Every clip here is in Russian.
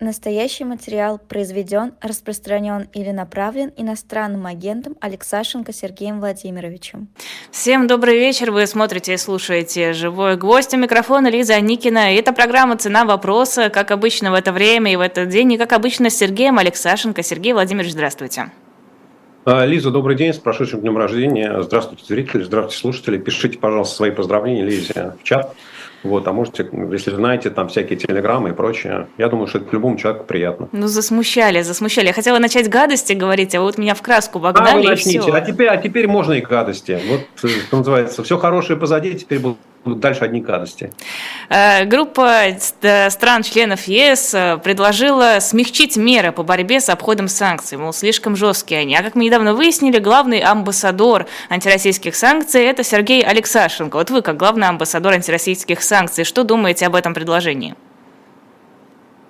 Настоящий материал произведен, распространен или направлен иностранным агентом Алексашенко Сергеем Владимировичем. Всем добрый вечер. Вы смотрите и слушаете «Живой гвоздь». У микрофона Лиза Аникина. И это программа «Цена вопроса», как обычно в это время и в этот день. И как обычно с Сергеем Алексашенко. Сергей Владимирович, здравствуйте. А, Лиза, добрый день, с прошедшим днем рождения. Здравствуйте, зрители, здравствуйте, слушатели. Пишите, пожалуйста, свои поздравления Лизе в чат. Вот, а можете, если знаете, там всякие телеграммы и прочее, я думаю, что это любому человеку приятно. Ну, засмущали, засмущали. Я хотела начать гадости говорить, а вы вот меня в краску вогнали, а, вы начните. и все. А теперь, а теперь можно и гадости. Вот, что называется, все хорошее позади, теперь будут дальше одни гадости. Э, группа э, стран-членов ЕС э, предложила смягчить меры по борьбе с обходом санкций, мол, слишком жесткие они. А как мы недавно выяснили, главный амбассадор антироссийских санкций – это Сергей Алексашенко. Вот вы, как главный амбассадор антироссийских санкций, что думаете об этом предложении?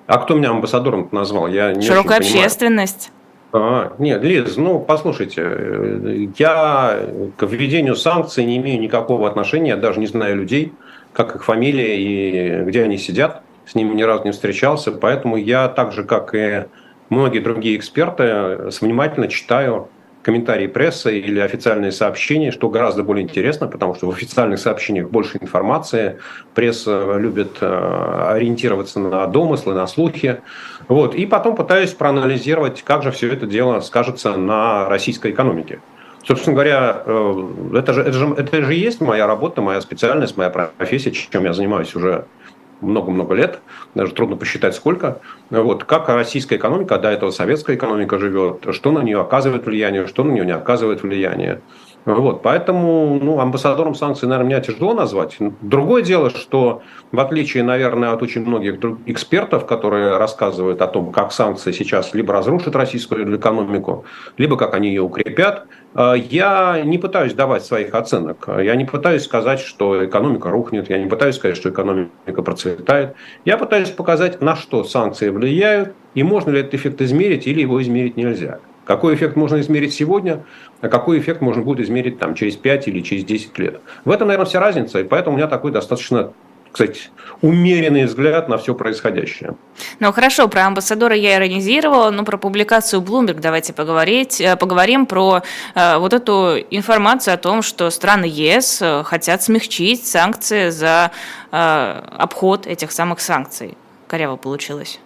А кто меня амбассадором назвал? Я не Широкая общественность. А, нет, Лиз, ну послушайте, я к введению санкций не имею никакого отношения, я даже не знаю людей, как их фамилия и где они сидят, с ними ни разу не встречался, поэтому я так же, как и многие другие эксперты, внимательно читаю комментарии прессы или официальные сообщения, что гораздо более интересно, потому что в официальных сообщениях больше информации, пресса любит э, ориентироваться на домыслы, на слухи. Вот. И потом пытаюсь проанализировать, как же все это дело скажется на российской экономике. Собственно говоря, э, это же, это, же, это же есть моя работа, моя специальность, моя профессия, чем я занимаюсь уже много-много лет, даже трудно посчитать сколько. Вот, как российская экономика, до этого советская экономика живет, что на нее оказывает влияние, что на нее не оказывает влияние. Вот, поэтому ну, амбассадором санкций, наверное, меня тяжело назвать. Другое дело, что в отличие, наверное, от очень многих экспертов, которые рассказывают о том, как санкции сейчас либо разрушат российскую экономику, либо как они ее укрепят, э, я не пытаюсь давать своих оценок. Я не пытаюсь сказать, что экономика рухнет. Я не пытаюсь сказать, что экономика процветает. Я пытаюсь показать, на что санкции влияют, и можно ли этот эффект измерить, или его измерить нельзя. Какой эффект можно измерить сегодня, а какой эффект можно будет измерить там, через 5 или через 10 лет. В этом, наверное, вся разница, и поэтому у меня такой достаточно кстати, умеренный взгляд на все происходящее. Ну хорошо, про амбассадора я иронизировала, но про публикацию Bloomberg давайте поговорить, э, поговорим про э, вот эту информацию о том, что страны ЕС э, хотят смягчить санкции за э, обход этих самых санкций. Коряво получилось.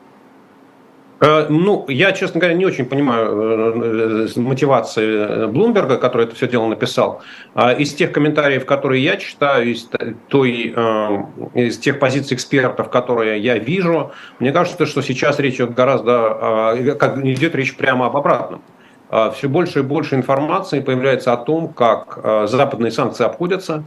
Э, ну, я, честно говоря, не очень понимаю э, э, мотивации Блумберга, который это все дело написал. А из тех комментариев, которые я читаю, из, той, из тех позиций экспертов, которые я вижу, мне кажется, что сейчас речь идет гораздо, как идет речь прямо об обратном. Все больше и больше информации появляется о том, как западные санкции обходятся,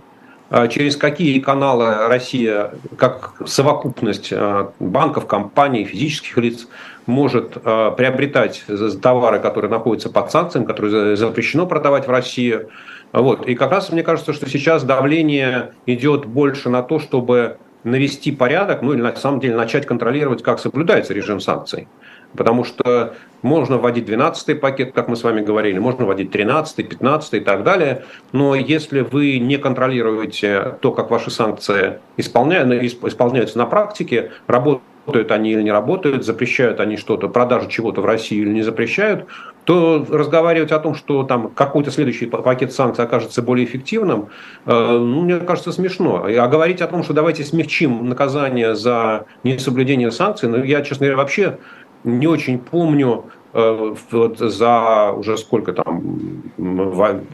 через какие каналы Россия, как совокупность банков, компаний, физических лиц может э, приобретать товары, которые находятся под санкциями, которые запрещено продавать в России. Вот. И как раз мне кажется, что сейчас давление идет больше на то, чтобы навести порядок, ну или на самом деле начать контролировать, как соблюдается режим санкций. Потому что можно вводить 12-й пакет, как мы с вами говорили, можно вводить 13-й, 15-й и так далее. Но если вы не контролируете то, как ваши санкции исполняются на практике, работают работают они или не работают, запрещают они что-то, продажу чего-то в России или не запрещают, то разговаривать о том, что там какой-то следующий пакет санкций окажется более эффективным, э, ну, мне кажется, смешно. А говорить о том, что давайте смягчим наказание за несоблюдение санкций, ну, я, честно говоря, вообще не очень помню э, вот за уже сколько там,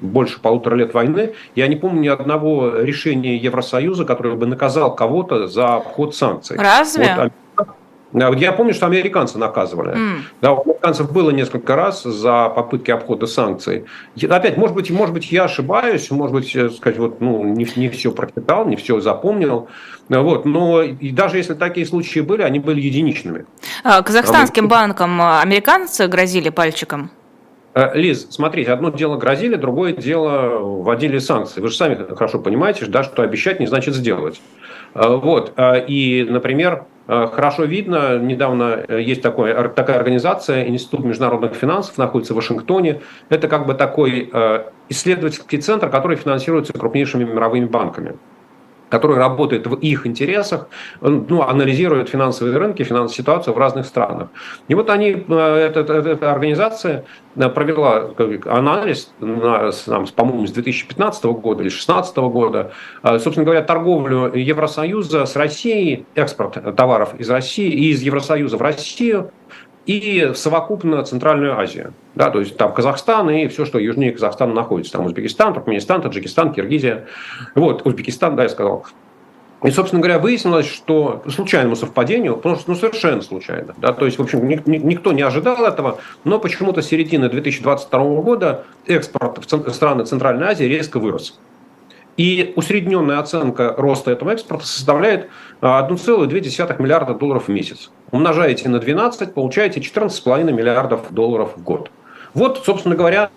больше полутора лет войны, я не помню ни одного решения Евросоюза, которое бы наказал кого-то за обход санкций. Разве? Вот, я помню, что американцы наказывали. Mm. Да, у американцев было несколько раз за попытки обхода санкций. Опять, может быть, может быть, я ошибаюсь, может быть, э, сказать, вот, ну, не, не все прочитал, не все запомнил. Вот, но и даже если такие случаи были, они были единичными. А, казахстанским банкам э, американцы грозили пальчиком? Э, Лиз, смотрите, одно дело грозили, другое дело вводили санкции. Вы же сами хорошо понимаете, да, что обещать не значит сделать. Вот. И, например, Э, хорошо видно, недавно э, есть такой, такая организация, Институт международных финансов, находится в Вашингтоне. Это как бы такой э, исследовательский центр, который финансируется крупнейшими мировыми банками. Который работает в их интересах, ну, анализирует финансовые рынки, финансовую ситуацию в разных странах. И вот они, эта, эта, эта организация провела анализ, на, по-моему, с 2015 года или 2016 года, собственно говоря, торговлю Евросоюза с Россией, экспорт товаров из России и из Евросоюза в Россию и совокупно Центральную Азию. Да, то есть там Казахстан и все, что южнее Казахстана находится. Там Узбекистан, Туркменистан, Таджикистан, Киргизия. Вот, Узбекистан, да, я сказал. И, собственно говоря, выяснилось, что случайному совпадению, потому что ну, совершенно случайно, да, то есть, в общем, ни, ни, никто не ожидал этого, но почему-то с середины 2022 года экспорт в страны Центральной Азии резко вырос. И усредненная оценка роста этого экспорта составляет 1,2 а, миллиарда долларов в месяц. Умножаете на 12, получаете 14,5 миллиардов долларов в год. Вот, собственно говоря,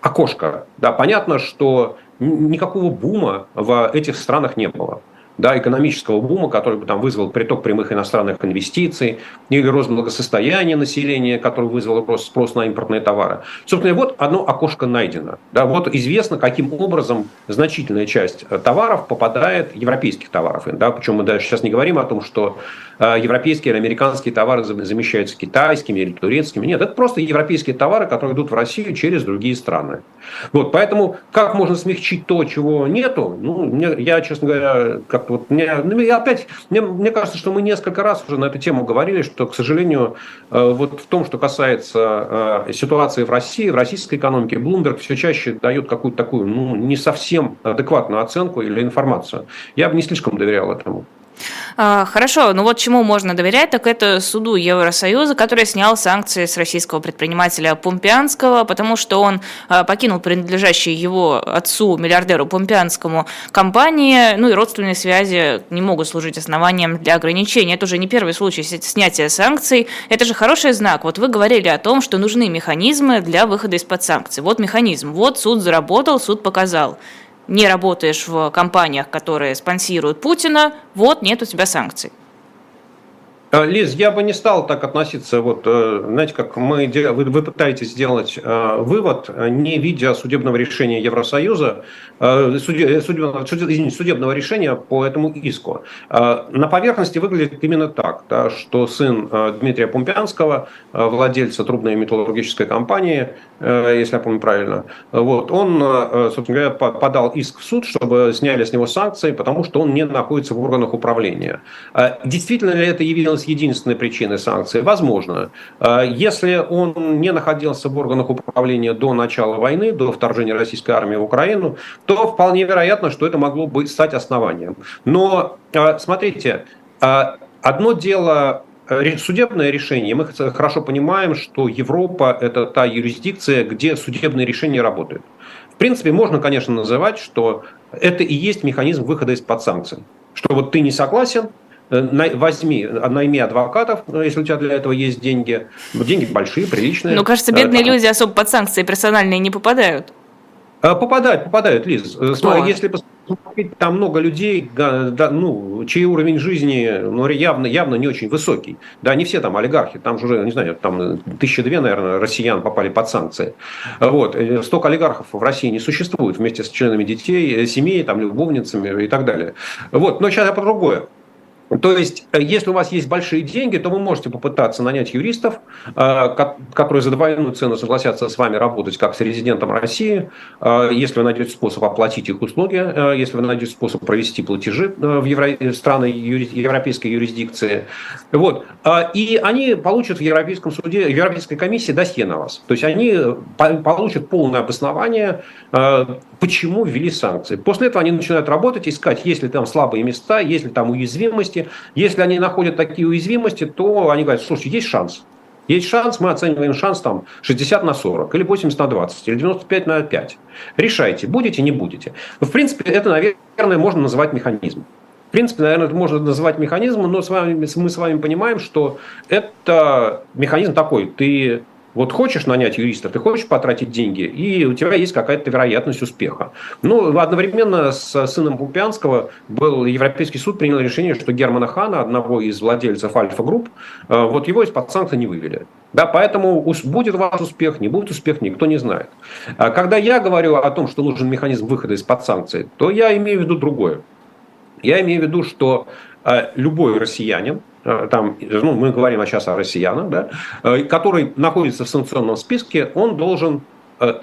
окошко. Да, понятно, что никакого бума в этих странах не было да, экономического бума, который бы там вызвал приток прямых иностранных инвестиций, или рост благосостояния населения, который вызвал рост спрос на импортные товары. Собственно, вот одно окошко найдено. Да, вот известно, каким образом значительная часть товаров попадает, европейских товаров. Да, причем мы даже сейчас не говорим о том, что европейские или американские товары замещаются китайскими или турецкими. Нет, это просто европейские товары, которые идут в Россию через другие страны. Вот, поэтому как можно смягчить то, чего нету? Ну, мне, я, честно говоря, как вот мне, ну, я опять, мне, мне кажется, что мы несколько раз уже на эту тему говорили, что, к сожалению, э, вот в том, что касается э, ситуации в России, в российской экономике, Bloomberg все чаще дает какую-то такую, ну, не совсем адекватную оценку или информацию. Я бы не слишком доверял этому. А, хорошо, ну вот чему можно доверять, так это суду Евросоюза, который снял санкции с российского предпринимателя Пумпианского, потому что он а, покинул принадлежащие его отцу, миллиардеру Пумпианскому, компании, ну и родственные связи не могут служить основанием для ограничения. Это уже не первый случай снятия санкций. Это же хороший знак. Вот вы говорили о том, что нужны механизмы для выхода из-под санкций. Вот механизм. Вот суд заработал, суд показал не работаешь в компаниях, которые спонсируют Путина, вот нет у тебя санкций. Э, Лиз, я бы не стал так относиться, вот, э, знаете, как мы, вы, вы пытаетесь сделать э, вывод, не видя судебного решения Евросоюза, судебного, извините, судебного решения по этому иску. На поверхности выглядит именно так, да, что сын Дмитрия Пумпянского, владельца трубной металлургической компании, если я помню правильно, вот, он, собственно говоря, подал иск в суд, чтобы сняли с него санкции, потому что он не находится в органах управления. Действительно ли это явилось единственной причиной санкций? Возможно. А, если он не находился в органах управления до начала войны, до вторжения российской армии в Украину, то вполне вероятно, что это могло бы стать основанием. Но а, смотрите, а, одно дело судебное решение, мы хорошо понимаем, что Европа – это та юрисдикция, где судебные решения работают. В принципе, можно, конечно, называть, что это и есть механизм выхода из-под санкций. Что вот ты не согласен, Э, возьми, найми адвокатов, ну, если у тебя для этого есть деньги. Деньги большие, приличные. Ну, кажется, бедные э, люди особо под санкции персональные не попадают. Э, попадают, попадают, Лиз. Кто? Если посмотреть, там много людей, да, ну, чей уровень жизни ну, явно, явно не очень высокий. Да, не все там олигархи, там же уже, не знаю, там тысяча две, наверное, россиян попали под санкции. Вот. Столько олигархов в России не существует вместе с членами детей, семей, там, любовницами и так далее. Вот. Но сейчас я по другое. То есть, э, если у вас есть большие деньги, то вы можете попытаться нанять юристов, э, которые за двойную цену согласятся с вами работать как с резидентом России, э, если вы найдете способ оплатить их услуги, если вы найдете способ провести платежи в евро... страны европейской юрисдикции. Вот. И они получат в Европейском суде, в Европейской комиссии досье на вас. То есть, они получат полное обоснование, почему ввели санкции. После этого они начинают работать, искать, есть ли там слабые места, есть ли там уязвимости. Если они находят такие уязвимости, то они говорят, слушай, есть шанс. Есть шанс, мы оцениваем шанс там 60 на 40, или 80 на 20, или 95 на 5. Решайте, будете, не будете. В принципе, это, наверное, можно называть механизмом. В принципе, наверное, это можно называть механизмом, но с вами, мы с вами понимаем, что это механизм такой. Ты вот хочешь нанять юриста, ты хочешь потратить деньги, и у тебя есть какая-то вероятность успеха. Ну, одновременно с сыном Пупянского был Европейский суд принял решение, что Германа Хана, одного из владельцев Альфа-групп, э, вот его из-под санкций не вывели. Да, поэтому будет у вас успех, не будет успех, никто не знает. А когда я говорю о том, что нужен механизм выхода из-под санкций, то я имею в виду другое. Я имею в виду, что любой россиянин, э, там, ну, мы говорим сейчас о россиянах, да, э, который находится в санкционном списке, он должен,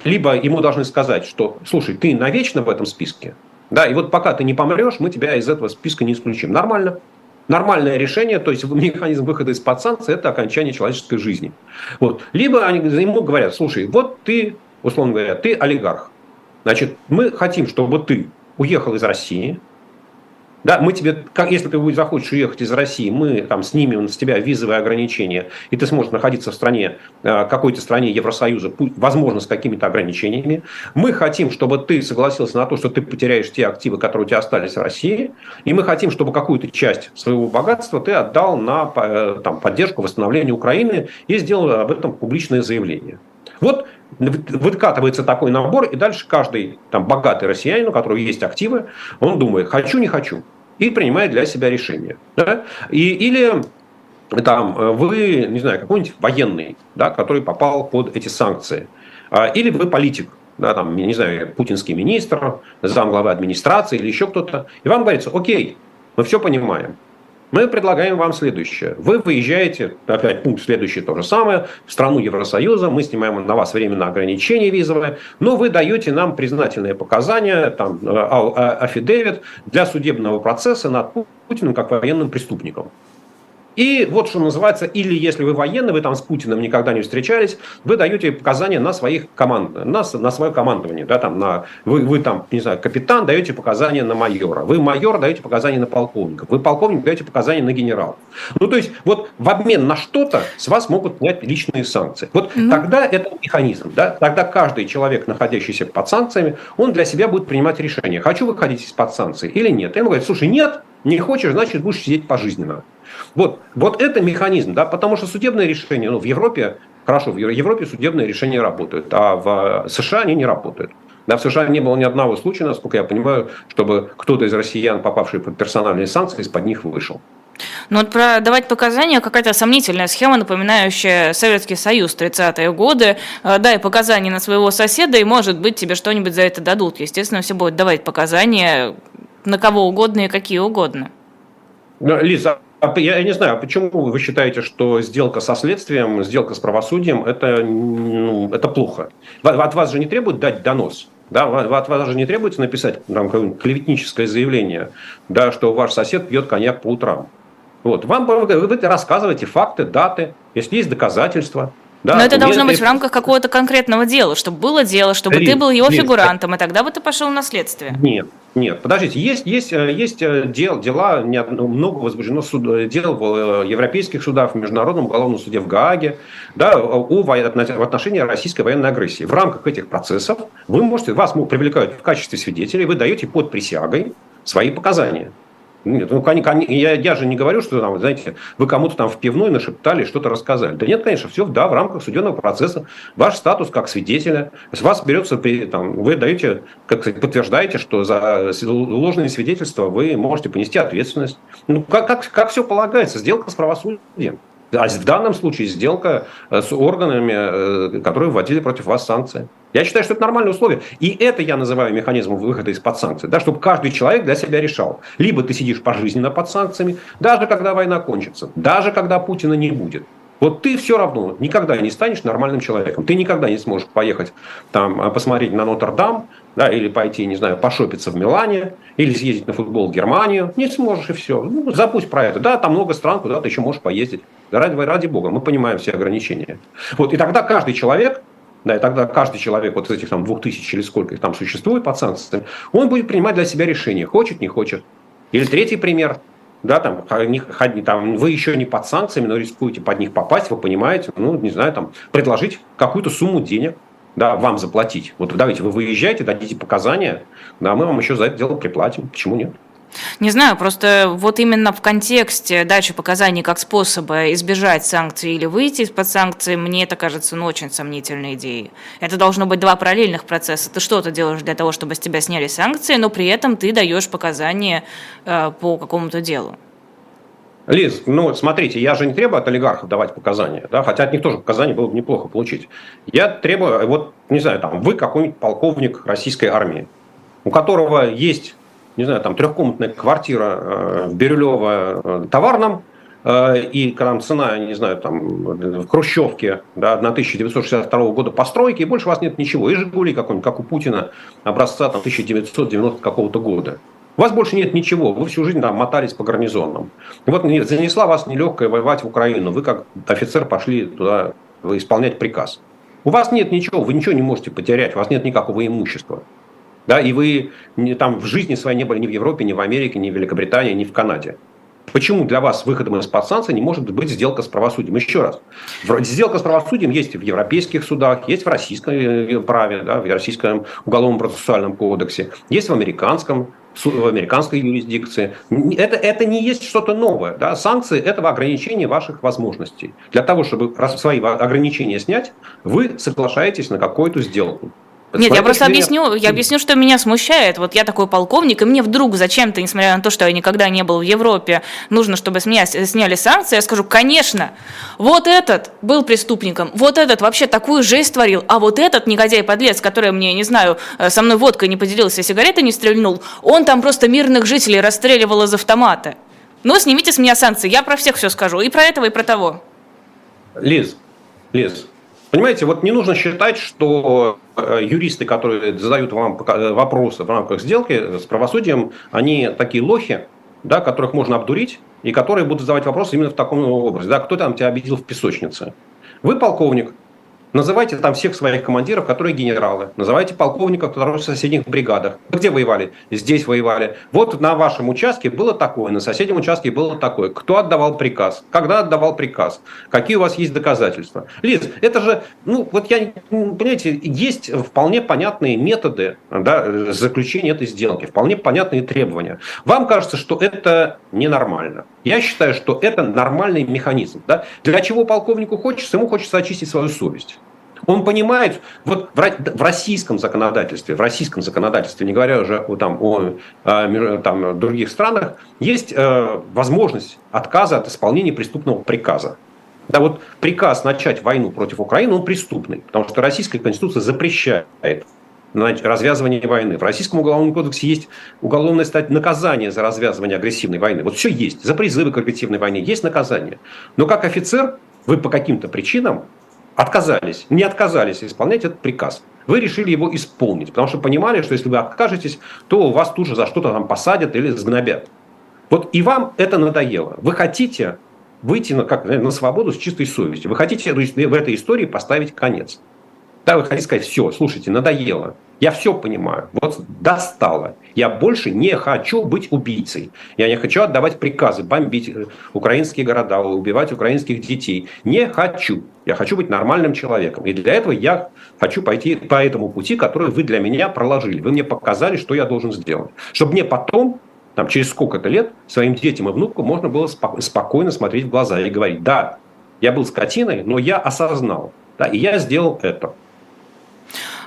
либо ему должны сказать, что, слушай, ты навечно в этом списке, да, и вот пока ты не помрешь, мы тебя из этого списка не исключим. Нормально. Нормальное решение, то есть механизм выхода из-под санкций – это окончание человеческой жизни. Вот. Либо они ему говорят, слушай, вот ты, условно говоря, ты олигарх. Значит, мы хотим, чтобы ты уехал из России, да, мы тебе, как, если ты захочешь уехать из России, мы там снимем с тебя визовые ограничения, и ты сможешь находиться в стране, э, какой-то стране Евросоюза, возможно, с какими-то ограничениями. Мы хотим, чтобы ты согласился на то, что ты потеряешь те активы, которые у тебя остались в России, и мы хотим, чтобы какую-то часть своего богатства ты отдал на э, там, поддержку восстановления Украины и сделал об этом публичное заявление. Вот выкатывается такой набор, и дальше каждый там, богатый россиянин, у которого есть активы, он думает, хочу, не хочу, и принимает для себя решение. Да? И, или там, вы, не знаю, какой-нибудь военный, да, который попал под эти санкции, а, или вы политик, да, там, не знаю, путинский министр, замглавы администрации или еще кто-то, и вам говорится, окей, мы все понимаем, мы предлагаем вам следующее. Вы выезжаете, опять пункт следующий то же самое, в страну Евросоюза, мы снимаем на вас временное ограничение визовое, но вы даете нам признательные показания, там, э, афидевит для судебного процесса над Путиным как военным преступником. И вот что называется, или если вы военный, вы там с Путиным никогда не встречались, вы даете показания на своих команд, на, на свое командование, да, там, на, вы, вы там, не знаю, капитан, даете показания на майора, вы майор, даете показания на полковника, вы полковник, даете показания на генерала. Ну, то есть, вот в обмен на что-то с вас могут снять личные санкции. Вот mm-hmm. тогда это механизм, да, тогда каждый человек, находящийся под санкциями, он для себя будет принимать решение, хочу выходить из-под санкций или нет. И ему говорят, слушай, нет, не хочешь, значит, будешь сидеть пожизненно. Вот, вот это механизм, да, потому что судебные решения, ну, в Европе, хорошо, в Европе судебные решения работают, а в США они не работают. Да, в США не было ни одного случая, насколько я понимаю, чтобы кто-то из россиян, попавший под персональные санкции, из-под них вышел. Ну вот про давать показания какая-то сомнительная схема, напоминающая Советский Союз 30-е годы. Э, дай показания на своего соседа, и, может быть, тебе что-нибудь за это дадут. Естественно, все будут давать показания на кого угодно и какие угодно. Лиза, а я не знаю, а почему вы считаете, что сделка со следствием, сделка с правосудием это, ну, это плохо? От вас же не требуют дать донос. Да, от вас же не требуется написать там, клеветническое заявление, да, что ваш сосед пьет коньяк по утрам. Вот. Вам вы рассказываете факты, даты, если есть доказательства. Да, Но это должно быть в рамках какого-то конкретного дела, чтобы было дело, чтобы Лиз, ты был его Лиз, фигурантом, и тогда бы ты пошел на следствие. Нет, нет, подождите, есть, есть, э, есть э, дел, дела, много возбуждено суд, э, дел в европейских судах, в Международном уголовном суде в Гааге, да, о, в отношении российской военной агрессии. В рамках этих процессов вы можете, вас привлекают в качестве свидетелей, вы даете под присягой свои показания. Нет, ну, я, я же не говорю, что, там, знаете, вы кому-то там в пивной нашептали, что-то рассказали. Да нет, конечно, все да, в рамках судебного процесса. Ваш статус как свидетеля, с вас берется, там, вы даете, как сказать, подтверждаете, что за ложные свидетельства вы можете понести ответственность. Ну, как, как, как все полагается, сделка с правосудием. А в данном случае сделка э, с органами, э, которые вводили против вас санкции. Я считаю, что это нормальные условия. И это я называю механизмом выхода из-под санкций. Да, чтобы каждый человек для себя решал. Либо ты сидишь пожизненно под санкциями, даже когда война кончится, даже когда Путина не будет. Вот ты все равно никогда не станешь нормальным человеком. Ты никогда не сможешь поехать там, а, посмотреть на Нотр-Дам, да, или пойти, не знаю, пошопиться в Милане, или съездить на футбол в Германию. Не сможешь и все. Ну, забудь про это. Да, там много стран, куда ты еще можешь поездить. Ради, ради бога, мы понимаем все ограничения. Вот, и тогда каждый человек, да, и тогда каждый человек вот из этих там двух тысяч или сколько их там существует под санкциями, он будет принимать для себя решение, хочет, не хочет. Или третий пример – да, там, там, вы еще не под санкциями, но рискуете под них попасть, вы понимаете, ну, не знаю, там, предложить какую-то сумму денег, да, вам заплатить. Вот давайте, вы выезжаете, дадите показания, да, мы вам еще за это дело приплатим. Почему нет? Не знаю, просто вот именно в контексте дачи показаний как способа избежать санкций или выйти из-под санкций, мне это кажется ну, очень сомнительной идеей. Это должно быть два параллельных процесса. Ты что-то делаешь для того, чтобы с тебя сняли санкции, но при этом ты даешь показания э, по какому-то делу. Лиз, ну смотрите, я же не требую от олигархов давать показания, да, хотя от них тоже показания было бы неплохо получить. Я требую, вот, не знаю, там, вы какой-нибудь полковник российской армии, у которого есть не знаю, там трехкомнатная квартира в Бирюлево товарном, и там цена, не знаю, там в Хрущевке да, 1962 года постройки, и больше у вас нет ничего. И Жигули какой-нибудь, как у Путина, образца там, 1990 какого-то года. У вас больше нет ничего, вы всю жизнь там мотались по гарнизонам. И вот занесла вас нелегкая воевать в Украину, вы как офицер пошли туда исполнять приказ. У вас нет ничего, вы ничего не можете потерять, у вас нет никакого имущества. Да, и вы не, там в жизни своей не были ни в Европе, ни в Америке, ни в Великобритании, ни в Канаде. Почему для вас выходом из-под санкций не может быть сделка с правосудием? Еще раз. Сделка с правосудием есть в европейских судах, есть в российском э, праве, да, в российском уголовном процессуальном кодексе, есть в американском в американской юрисдикции. Это, это не есть что-то новое. Да? Санкции – это ограничение ваших возможностей. Для того, чтобы свои ограничения снять, вы соглашаетесь на какую-то сделку. Нет, я просто объясню, я объясню, что меня смущает. Вот я такой полковник, и мне вдруг зачем-то, несмотря на то, что я никогда не был в Европе, нужно, чтобы с меня сняли санкции, я скажу, конечно, вот этот был преступником, вот этот вообще такую жесть творил, а вот этот негодяй-подлец, который мне, не знаю, э, со мной водкой не поделился, сигареты не стрельнул, он там просто мирных жителей расстреливал из автомата. Ну, снимите с меня санкции, я про всех все скажу, и про этого, и про того. Лиз, Лиз, Понимаете, вот не нужно считать, что э, юристы, которые задают вам э, вопросы в рамках сделки с правосудием, они такие лохи, да, которых можно обдурить, и которые будут задавать вопросы именно в таком образе. Да, кто там тебя обидел в песочнице? Вы полковник, Называйте там всех своих командиров, которые генералы. Называйте полковников, которые в соседних бригадах. Где воевали? Здесь воевали. Вот на вашем участке было такое, на соседнем участке было такое. Кто отдавал приказ? Когда отдавал приказ? Какие у вас есть доказательства? Лиз, это же, ну, вот я, понимаете, есть вполне понятные методы да, заключения этой сделки, вполне понятные требования. Вам кажется, что это ненормально. Я считаю, что это нормальный механизм. Да? Для чего полковнику хочется? Ему хочется очистить свою совесть. Он понимает, вот в российском законодательстве, в российском законодательстве, не говоря уже о, там, о там, других странах, есть э, возможность отказа от исполнения преступного приказа. Да, вот приказ начать войну против Украины, он преступный, потому что Российская Конституция запрещает развязывание войны. В Российском уголовном кодексе есть уголовное стать наказание за развязывание агрессивной войны. Вот все есть. За призывы к агрессивной войне есть наказание. Но как офицер вы по каким-то причинам отказались, не отказались исполнять этот приказ. Вы решили его исполнить, потому что понимали, что если вы откажетесь, то вас тут же за что-то там посадят или сгнобят. Вот и вам это надоело. Вы хотите выйти на, как, на свободу с чистой совестью. Вы хотите в этой истории поставить конец. Да, вы хотите сказать, все, слушайте, надоело. Я все понимаю. Вот достало. Я больше не хочу быть убийцей. Я не хочу отдавать приказы, бомбить э, украинские города, убивать украинских детей. Не хочу. Я хочу быть нормальным человеком. И для этого я хочу пойти по этому пути, который вы для меня проложили. Вы мне показали, что я должен сделать. Чтобы мне потом там, через сколько-то лет своим детям и внукам можно было спокойно смотреть в глаза и говорить, да, я был скотиной, но я осознал, да, и я сделал это.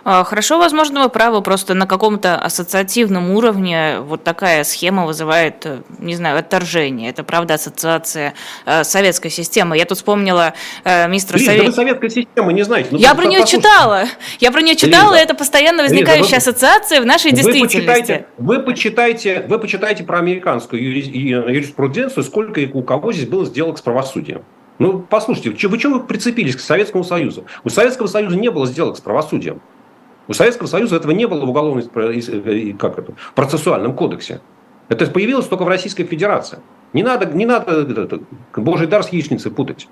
А, хорошо, возможно, вы правы, просто на каком-то ассоциативном уровне вот такая схема вызывает, э, не знаю, отторжение. Это, правда, ассоциация э, советской системы. Я тут вспомнила э, мистера Совет... Да вы советской системы не знаете. Ну, я про нее послушайте. читала. Я про нее читала, Лиза, и это постоянно возникающая Лиза, вы, ассоциация в нашей вы действительности. Почитайте, вы, почитайте, вы почитайте про американскую юриспруденцию, сколько и у кого здесь было сделок с правосудием. Ну, послушайте, вы чего вы прицепились к Советскому Союзу? У Советского Союза не было сделок с правосудием. У Советского Союза этого не было в уголовном как это, процессуальном кодексе. Это появилось только в Российской Федерации. Не надо, не надо божий дар с яичницей путать.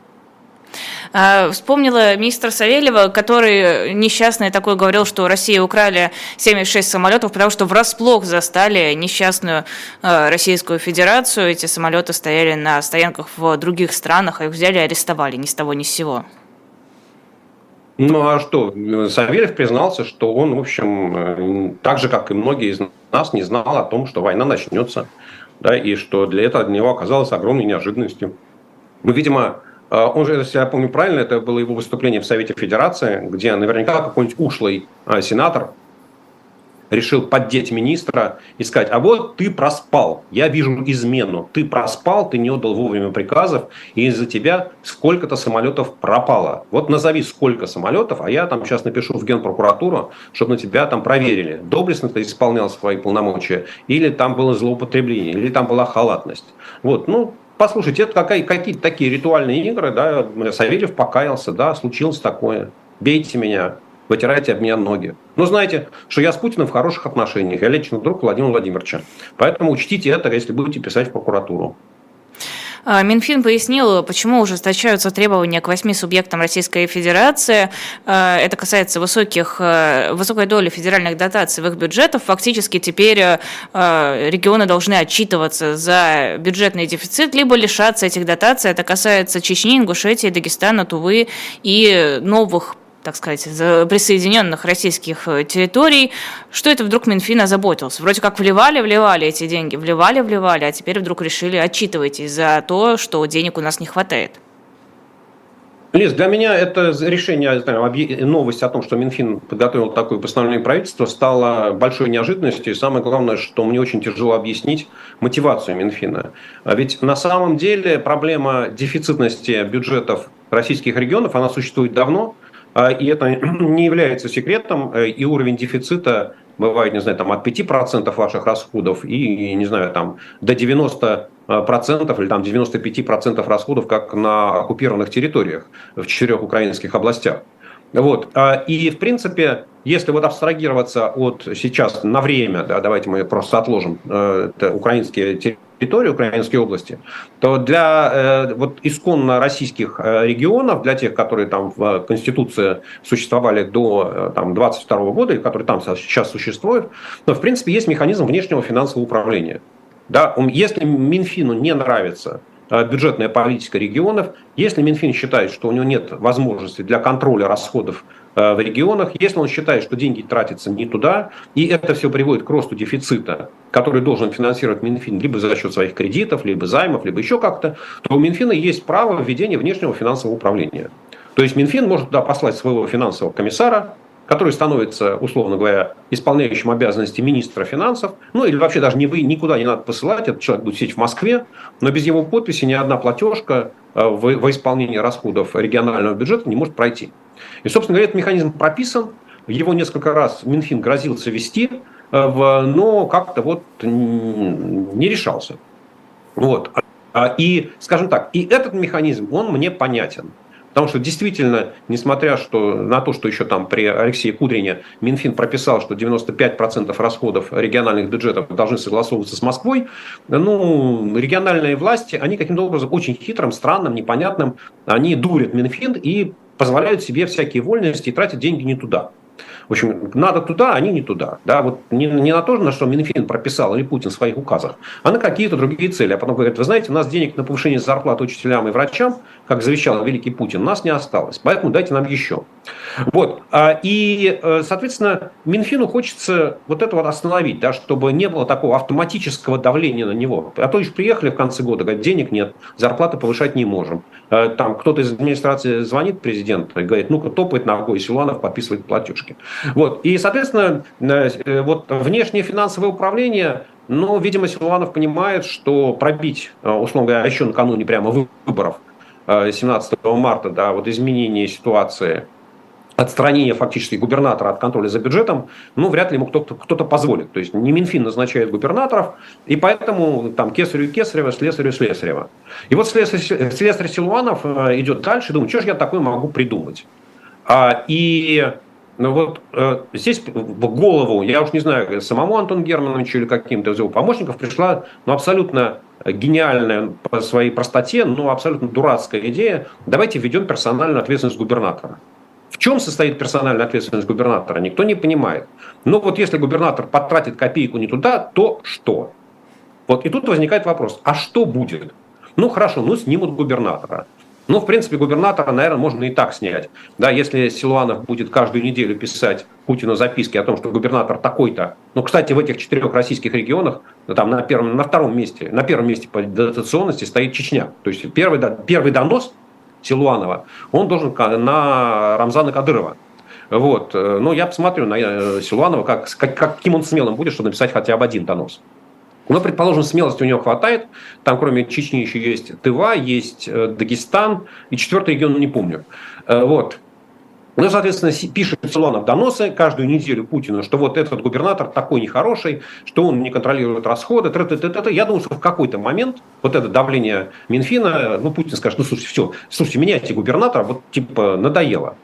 А, вспомнила министра Савельева, который несчастный такой говорил, что Россия украли 76 самолетов, потому что врасплох застали несчастную Российскую Федерацию. Эти самолеты стояли на стоянках в других странах, а их взяли и арестовали ни с того ни с сего. Ну а что? Савельев признался, что он, в общем, э, так же, как и многие из нас, не знал о том, что война начнется. Да, и что для этого для него оказалось огромной неожиданностью. Ну, видимо, э, он же, если я помню правильно, это было его выступление в Совете Федерации, где наверняка какой-нибудь ушлый э, сенатор решил поддеть министра и сказать, а вот ты проспал, я вижу измену, ты проспал, ты не отдал вовремя приказов, и из-за тебя сколько-то самолетов пропало. Вот назови сколько самолетов, а я там сейчас напишу в Генпрокуратуру, чтобы на тебя там проверили, доблестно ты исполнял свои полномочия, или там было злоупотребление, или там была халатность. Вот, ну, послушайте, это какая, какие-то такие ритуальные игры, да, Савельев покаялся, да, случилось такое, бейте меня, вытирайте об меня ноги. Но знаете, что я с Путиным в хороших отношениях. Я лично друг Владимира Владимировича. Поэтому учтите это, если будете писать в прокуратуру. А, Минфин пояснил, почему ужесточаются требования к восьми субъектам Российской Федерации. А, это касается высоких, а, высокой доли федеральных дотаций в их бюджетах. Фактически теперь регионы должны отчитываться за бюджетный дефицит, либо лишаться этих дотаций. Это касается Чечни, Ингушетии, Дагестана, Тувы и новых так сказать, присоединенных российских э, территорий, что это вдруг Минфин озаботился? Вроде как вливали, вливали эти деньги, вливали, вливали, а теперь вдруг решили отчитывайтесь за то, что денег у нас не хватает. Лиз, для меня это решение, новость о том, что Минфин подготовил такое постановление правительства, стало большой неожиданностью. И самое главное, что мне очень тяжело объяснить мотивацию Минфина. А ведь на самом деле проблема дефицитности бюджетов российских регионов, она существует давно. А, и это не является секретом, э, и уровень дефицита бывает, не знаю, там от 5% ваших расходов и, не знаю, там до 90% или там 95% расходов, как на оккупированных территориях в четырех украинских областях. Вот. А, и, в принципе, если вот абстрагироваться от сейчас на время, да, давайте мы просто отложим э, украинские территории, украинские области, то для э, вот исконно российских э, регионов, для тех, которые там в Конституции существовали до там, 22 года, и которые там сейчас существуют, но, в принципе, есть механизм внешнего финансового управления. Да, если Минфину не нравится Э, бюджетная политика регионов. Если Минфин считает, что у него нет возможности для контроля расходов э, в регионах, если он считает, что деньги тратятся не туда, и это все приводит к росту дефицита, который должен финансировать Минфин либо за счет своих кредитов, либо займов, либо еще как-то, то у Минфина есть право введения внешнего финансового управления. То есть Минфин может туда послать своего финансового комиссара, который становится, условно говоря, исполняющим обязанности министра финансов, ну или вообще даже не вы, никуда не надо посылать, этот человек будет сидеть в Москве, но без его подписи ни одна платежка э, в исполнении расходов регионального бюджета не может пройти. И, собственно говоря, этот механизм прописан, его несколько раз Минфин грозился вести, э, но как-то вот не решался. Вот. А, и, скажем так, и этот механизм, он мне понятен. Потому что действительно, несмотря что, на то, что еще там при Алексее Кудрине Минфин прописал, что 95% расходов региональных бюджетов должны согласовываться с Москвой, ну, региональные власти, они каким-то образом очень хитрым, странным, непонятным, они дурят Минфин и позволяют себе всякие вольности и тратят деньги не туда. В общем, надо туда, а они не туда. Да, вот не, не на то, на что Минфин прописал или Путин в своих указах, а на какие-то другие цели. А потом говорят, вы знаете, у нас денег на повышение зарплат учителям и врачам, как завещал великий Путин, нас не осталось. Поэтому дайте нам еще. Вот. А, и, э, соответственно, Минфину хочется вот это вот остановить, да, чтобы не было такого автоматического давления на него. А то лишь приехали в конце года, говорят, денег нет, зарплаты повышать не можем. Э, там кто-то из администрации звонит президенту и говорит, ну-ка топает ногой, Силуанов подписывает платежки. Вот. И, соответственно, э, вот внешнее финансовое управление, ну, видимо, Силуанов понимает, что пробить, условно говоря, еще накануне прямо выборов 17 э, марта, да, вот изменение ситуации отстранение фактически губернатора от контроля за бюджетом, ну, вряд ли ему кто-то, кто-то позволит. То есть не Минфин назначает губернаторов, и поэтому там Кесарю Кесарева, Слесарю Слесарева. И вот Слесарь, Слесарь Силуанов идет дальше, думает, что же я такое могу придумать. А, и ну вот э, здесь в голову, я уж не знаю, самому Антону Германовичу или каким-то из его помощников пришла ну, абсолютно гениальная по своей простоте, но абсолютно дурацкая идея. Давайте введем персональную ответственность губернатора. В чем состоит персональная ответственность губернатора, никто не понимает. Но вот если губернатор потратит копейку не туда, то что? Вот и тут возникает вопрос, а что будет? Ну хорошо, ну снимут губернатора. Ну, в принципе, губернатора, наверное, можно и так снять. Да, если Силуанов будет каждую неделю писать Путину записки о том, что губернатор такой-то. Ну, кстати, в этих четырех российских регионах, там на, первом, на втором месте, на первом месте по дотационности стоит Чечня. То есть первый, первый донос Силуанова, он должен на Рамзана Кадырова. Вот. Ну, я посмотрю на Силуанова, как, как, каким он смелым будет, чтобы написать хотя бы один донос. Но, предположим, смелости у него хватает. Там, кроме Чечни, еще есть Тыва, есть Дагестан и четвертый регион, не помню. Вот. Ну, соответственно, пишет Силуанов доносы каждую неделю Путину, что вот этот губернатор такой нехороший, что он не контролирует расходы. Т -т -т -т. Я думаю, что в какой-то момент вот это давление Минфина, ну, Путин скажет, ну, слушайте, все, слушайте, меняйте губернатора, вот типа надоело.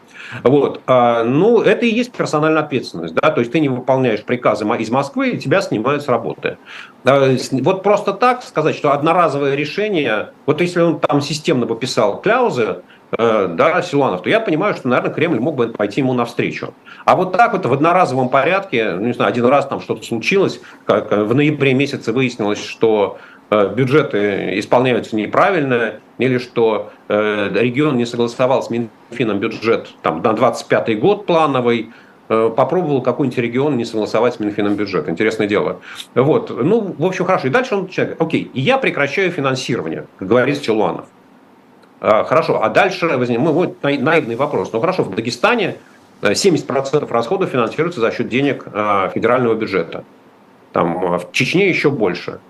Вот. А, ну, это и есть персональная ответственность. Да? То есть ты не выполняешь приказы из Москвы, и тебя снимают с работы. Вот просто так сказать, что одноразовое решение, вот если он там системно пописал кляузы, Э, да, Силуанов, то я понимаю, что, наверное, Кремль мог бы пойти ему навстречу. А вот так вот в одноразовом порядке, ну, не знаю, один раз там что-то случилось, как в ноябре месяце выяснилось, что э, бюджеты исполняются неправильно, или что э, регион не согласовал с Минфином бюджет там, на 25 год плановый, попробовал какой-нибудь регион не согласовать с Минфином бюджет. Интересное дело. Вот. Ну, в общем, хорошо. И дальше он человек, окей, я прекращаю финансирование, говорит Силуанов. А, хорошо, а дальше возник, ну, вот наивный вопрос. Ну хорошо, в Дагестане 70% э, расходов финансируется за счет денег федерального бюджета. Там, в Чечне еще больше.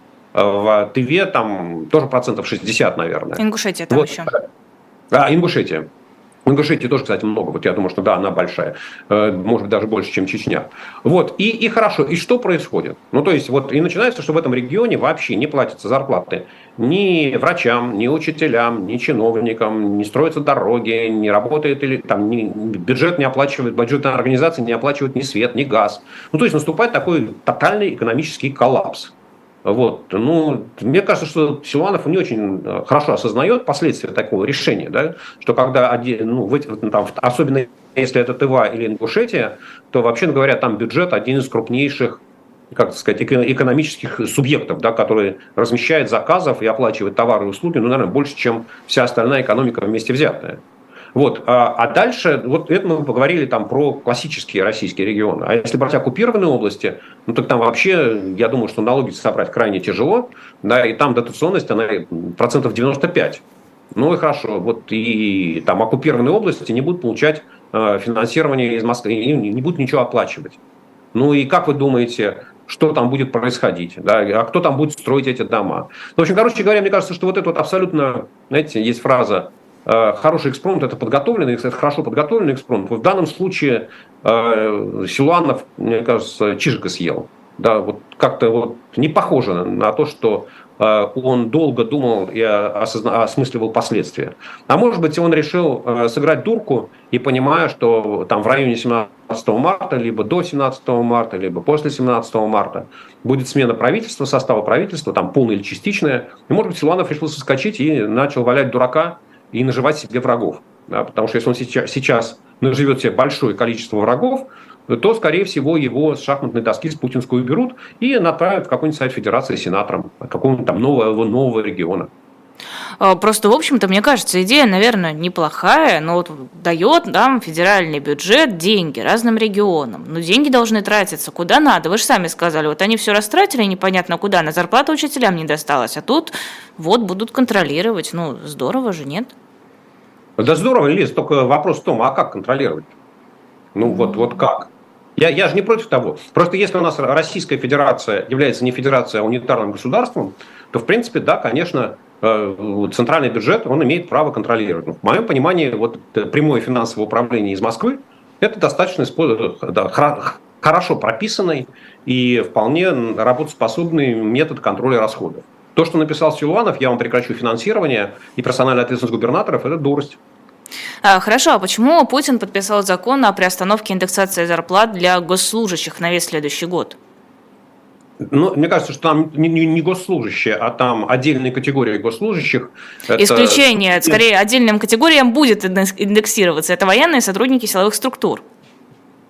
В Тыве там тоже процентов 60, наверное. Ингушетия там вот. еще. А, Ингушетия. В Ингушетии тоже, кстати, много. Вот я думаю, что да, она большая. Э, может быть, даже больше, чем Чечня. Вот. И, и хорошо. И что происходит? Ну, то есть, вот и начинается, что в этом регионе вообще не платятся зарплаты ни врачам, ни учителям, ни чиновникам, не строятся дороги, не работает или там ни, бюджет не оплачивает, бюджетная организация не оплачивает ни свет, ни газ. Ну, то есть наступает такой тотальный экономический коллапс. Вот. Ну, мне кажется, что Силуанов не очень э, хорошо осознает последствия такого решения, да? что когда, один, ну, в, там, особенно если это Тыва или Ингушетия, то, вообще говоря, там бюджет один из крупнейших как сказать, экономических субъектов, да, которые размещают заказов и оплачивают товары и услуги, ну, наверное, больше, чем вся остальная экономика вместе взятая. Вот. А, а дальше, вот это мы поговорили там про классические российские регионы. А если брать оккупированные области, ну так там вообще, я думаю, что налоги собрать крайне тяжело, да, и там дотационность, она процентов 95. Ну и хорошо, вот и там оккупированные области не будут получать э, финансирование из Москвы, не, не будут ничего оплачивать. Ну и как вы думаете, что там будет происходить, да, а кто там будет строить эти дома. В общем, короче говоря, мне кажется, что вот это вот абсолютно, знаете, есть фраза хороший экспромт – это подготовленный, это хорошо подготовленный экспромт. В данном случае э, Силуанов, мне кажется, Чижика съел. Да, вот как-то вот не похоже на то, что э, он долго думал и осозна... осмысливал последствия. А может быть, он решил сыграть дурку и понимая, что там в районе 17 марта, либо до 17 марта, либо после 17 марта будет смена правительства, состава правительства, там полное или частичное. И, может быть, Силуанов решил соскочить и начал валять дурака и наживать себе врагов. Да, потому что если он сейчас, сейчас наживет себе большое количество врагов, то, скорее всего, его с шахматной доски с путинской уберут и направят в какой-нибудь сайт Федерации сенатором какого-нибудь там нового, нового региона. А, просто, в общем-то, мне кажется, идея, наверное, неплохая, но вот дает нам федеральный бюджет деньги разным регионам. Но деньги должны тратиться куда надо. Вы же сами сказали, вот они все растратили непонятно куда, на зарплату учителям не досталось, а тут вот будут контролировать. Ну, здорово же, нет? Да здорово, Лиз, только вопрос в том, а как контролировать? Ну, вот, вот как? Я, я же не против того. Просто если у нас Российская Федерация является не федерацией, а унитарным государством, то, в принципе, да, конечно, центральный бюджет, он имеет право контролировать. В моем понимании, вот прямое финансовое управление из Москвы, это достаточно да, хорошо прописанный и вполне работоспособный метод контроля расходов. То, что написал Силуанов, я вам прекращу финансирование и персональная ответственность губернаторов, это дурость. А, хорошо, а почему Путин подписал закон о приостановке индексации зарплат для госслужащих на весь следующий год? Ну, мне кажется, что там не, не госслужащие, а там отдельные категории госслужащих. Исключение, это... скорее, отдельным категориям будет индексироваться. Это военные сотрудники силовых структур.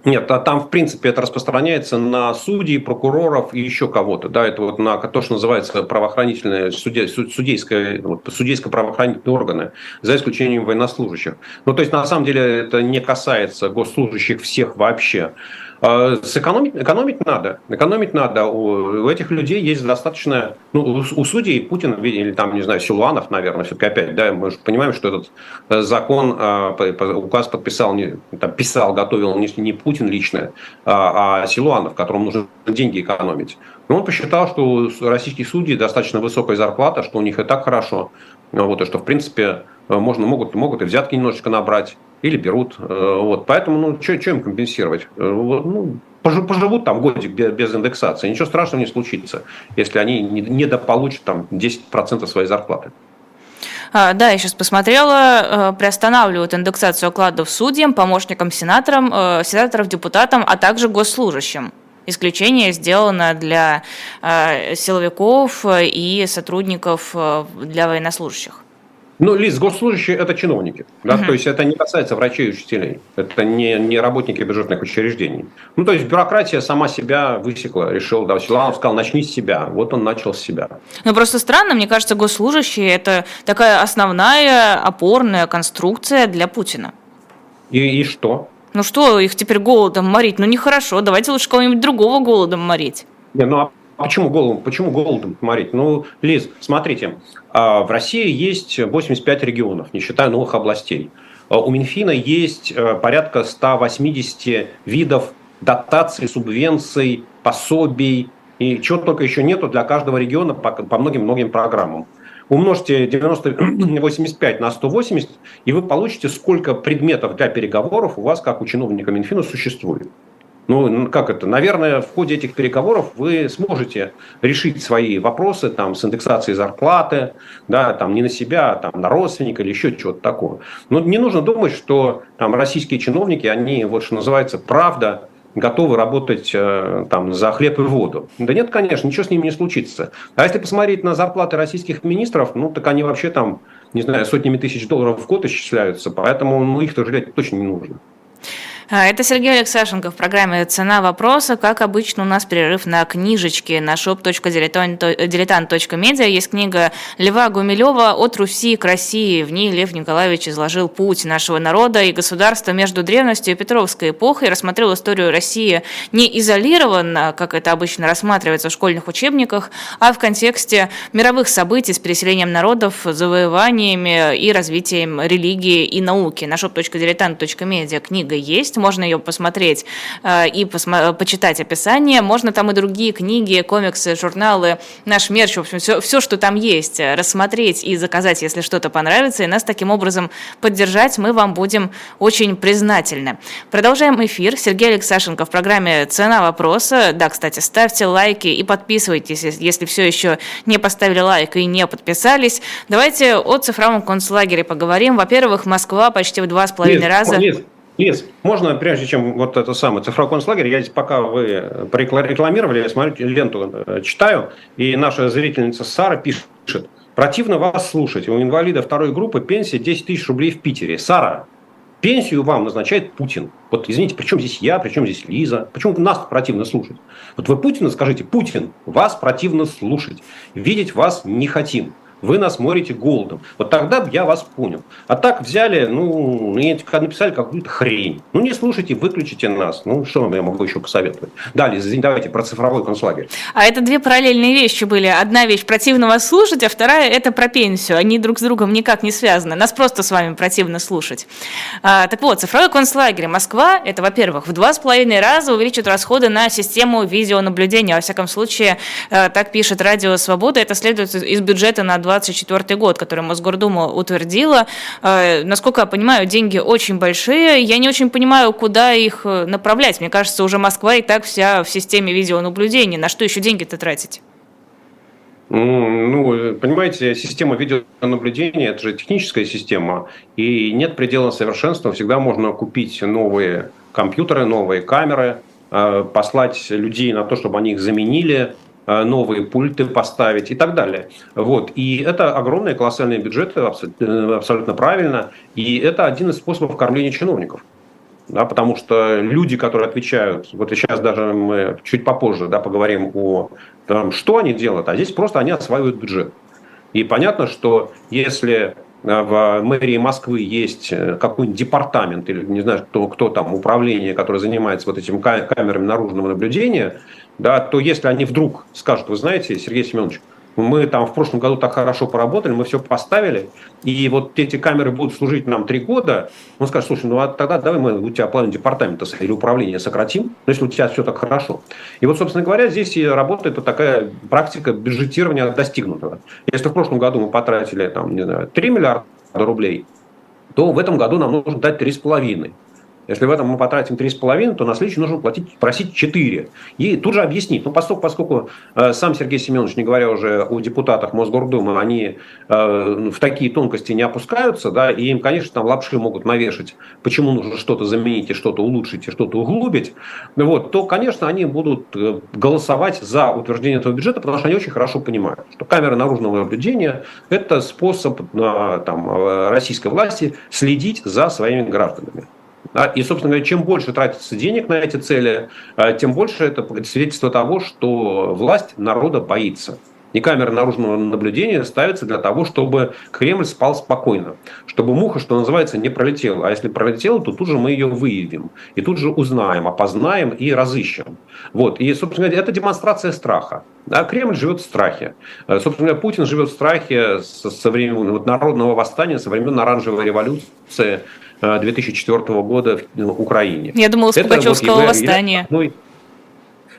Нет, а там, в принципе, это распространяется на судей, прокуроров и еще кого-то. Да, это вот на то, что называется правоохранительные, судей, судейское, вот, судейско-правоохранительные органы, за исключением военнослужащих. Ну, то есть, на самом деле, это не касается госслужащих всех вообще. А, сэкономить, экономить надо. Экономить надо. У, у этих людей есть достаточно... Ну, у, у судей Путин или там, не знаю, Силуанов, наверное, все-таки опять, да, мы же понимаем, что этот э, закон, а, указ подписал, не, там, писал, готовил не, не Путин лично, а, а Силуанов, которому нужно деньги экономить. Но он посчитал, что у российских судей достаточно высокая зарплата, что у них и так хорошо, вот, и что, в принципе, можно, могут, могут и взятки немножечко набрать или берут. Э, вот. Поэтому, ну, что им компенсировать? Э, ну, поживут там годик без индексации, ничего страшного не случится, если они недополучат там 10% своей зарплаты. А, да, я сейчас посмотрела, э, приостанавливают индексацию окладов судьям, помощникам сенаторам, сенаторов, депутатам, а также госслужащим. Исключение сделано для силовиков и сотрудников для военнослужащих. Ну, Лиз, госслужащие – это чиновники. Да? Uh-huh. То есть это не касается врачей и учителей. Это не, не работники бюджетных учреждений. Ну, то есть бюрократия сама себя высекла, решил, да, Силанов сказал, начни с себя. Вот он начал с себя. Ну, просто странно, мне кажется, госслужащие – это такая основная опорная конструкция для Путина. И, и что? Ну что, их теперь голодом морить? Ну, нехорошо, давайте лучше кого-нибудь другого голодом морить. Не, ну а Почему голодом, почему голодом морить? Ну, Лиз, смотрите, в России есть 85 регионов, не считая новых областей. А, у Минфина есть э, порядка 180 видов дотаций, субвенций, пособий и чего только еще нету для каждого региона по многим-многим программам. Умножьте 90, 85 на 180, и вы получите, сколько предметов для переговоров у вас, как у чиновника Минфина, существует. Ну, как это? Наверное, в ходе этих переговоров вы сможете решить свои вопросы там, с индексацией зарплаты, да, там, не на себя, а там, на родственника или еще чего-то такого. Но не нужно думать, что там, российские чиновники, они, вот что называется, правда, готовы работать э, там, за хлеб и воду. Да нет, конечно, ничего с ними не случится. А если посмотреть на зарплаты российских министров, ну, так они вообще там, не знаю, сотнями тысяч долларов в год исчисляются, поэтому ну, их-то жалеть точно не нужно. А, это Сергей Алексашенко в программе «Цена вопроса». Как обычно, у нас перерыв на книжечки на shop.diletant.media. Есть книга Льва Гумилева «От Руси к России». В ней Лев Николаевич изложил путь нашего народа и государства между древностью и Петровской эпохой, рассмотрел историю России не изолированно, как это обычно рассматривается в школьных учебниках, а в контексте мировых событий с переселением народов, завоеваниями и развитием религии и науки. На shop.diletant.media книга есть можно ее посмотреть э, и посмо- почитать описание. Можно там и другие книги, комиксы, журналы, наш мерч, в общем, все, все, что там есть, э, рассмотреть и заказать, если что-то понравится, и нас таким образом поддержать, мы вам будем очень признательны. Продолжаем эфир. Сергей Алексашенко в программе «Цена вопроса». Да, кстати, ставьте лайки и подписывайтесь, если все еще не поставили лайк и не подписались. Давайте о цифровом концлагере поговорим. Во-первых, Москва почти в два с половиной раза... Нет. Лиз, можно, прежде чем вот это самое цифровой концлагерь, я здесь пока вы рекламировали, я смотрю ленту, э, читаю, и наша зрительница Сара пишет, противно вас слушать, у инвалида второй группы пенсия 10 тысяч рублей в Питере. Сара, пенсию вам назначает Путин. Вот извините, при чем здесь я, при чем здесь Лиза? Почему нас противно слушать? Вот вы Путина скажите, Путин, вас противно слушать, видеть вас не хотим вы нас морите голодом. Вот тогда бы я вас понял. А так взяли, ну, написали какую-то хрень. Ну, не слушайте, выключите нас. Ну, что я могу еще посоветовать? Далее, давайте про цифровой концлагерь. А это две параллельные вещи были. Одна вещь противно вас слушать, а вторая это про пенсию. Они друг с другом никак не связаны. Нас просто с вами противно слушать. А, так вот, цифровой концлагерь Москва, это, во-первых, в два с половиной раза увеличит расходы на систему видеонаблюдения. Во всяком случае, э, так пишет Радио Свобода. Это следует из бюджета на 2024 год, который Мосгордума утвердила. Э, насколько я понимаю, деньги очень большие. Я не очень понимаю, куда их э, направлять. Мне кажется, уже Москва и так вся в системе видеонаблюдения. На что еще деньги-то тратить? Ну, понимаете, система видеонаблюдения – это же техническая система, и нет предела совершенства. Всегда можно купить новые компьютеры, новые камеры, э, послать людей на то, чтобы они их заменили, новые пульты поставить и так далее. Вот. И это огромные колоссальные бюджеты, э, абсолютно правильно. И это один из способов кормления чиновников. Да, потому что люди, которые отвечают, вот сейчас даже мы чуть попозже да, поговорим о том, что они делают, а здесь просто они осваивают бюджет. И понятно, что если в мэрии Москвы есть какой-нибудь департамент или не знаю, кто, кто там, управление, которое занимается вот этими камерами наружного наблюдения, да, то если они вдруг скажут, вы знаете, Сергей Семенович, мы там в прошлом году так хорошо поработали, мы все поставили, и вот эти камеры будут служить нам три года. Он скажет, слушай, ну а тогда давай мы у тебя половину департамента или управления сократим, ну, если у тебя все так хорошо. И вот, собственно говоря, здесь и работает вот такая практика бюджетирования достигнутого. Если в прошлом году мы потратили там, не знаю, 3 миллиарда рублей, то в этом году нам нужно дать 3,5. Если в этом мы потратим 3,5, то на следующий нужно платить, просить 4. И тут же объяснить. Ну, поскольку, поскольку э, сам Сергей Семенович, не говоря уже о депутатах Мосгордумы, они э, в такие тонкости не опускаются, да, и им, конечно, там лапши могут навешать, почему нужно что-то заменить и что-то улучшить и что-то углубить, вот, то, конечно, они будут э, голосовать за утверждение этого бюджета, потому что они очень хорошо понимают, что камеры наружного наблюдения – это способ э, там, э, российской власти следить за своими гражданами. И, собственно говоря, чем больше тратится денег на эти цели, э, тем больше это свидетельство того, что власть народа боится. И камеры наружного наблюдения ставятся для того, чтобы Кремль спал спокойно, чтобы муха, что называется, не пролетела. А если пролетела, то тут же мы ее выявим. И тут же узнаем, опознаем и разыщем. Вот. И, собственно говоря, это демонстрация страха. А Кремль живет в страхе. Э, собственно говоря, Путин живет в страхе со времен вот, народного восстания, со времен оранжевой революции, 2004 э, года в ну, Украине. Я думала, с Это Пугачевского вот восстания. Одной...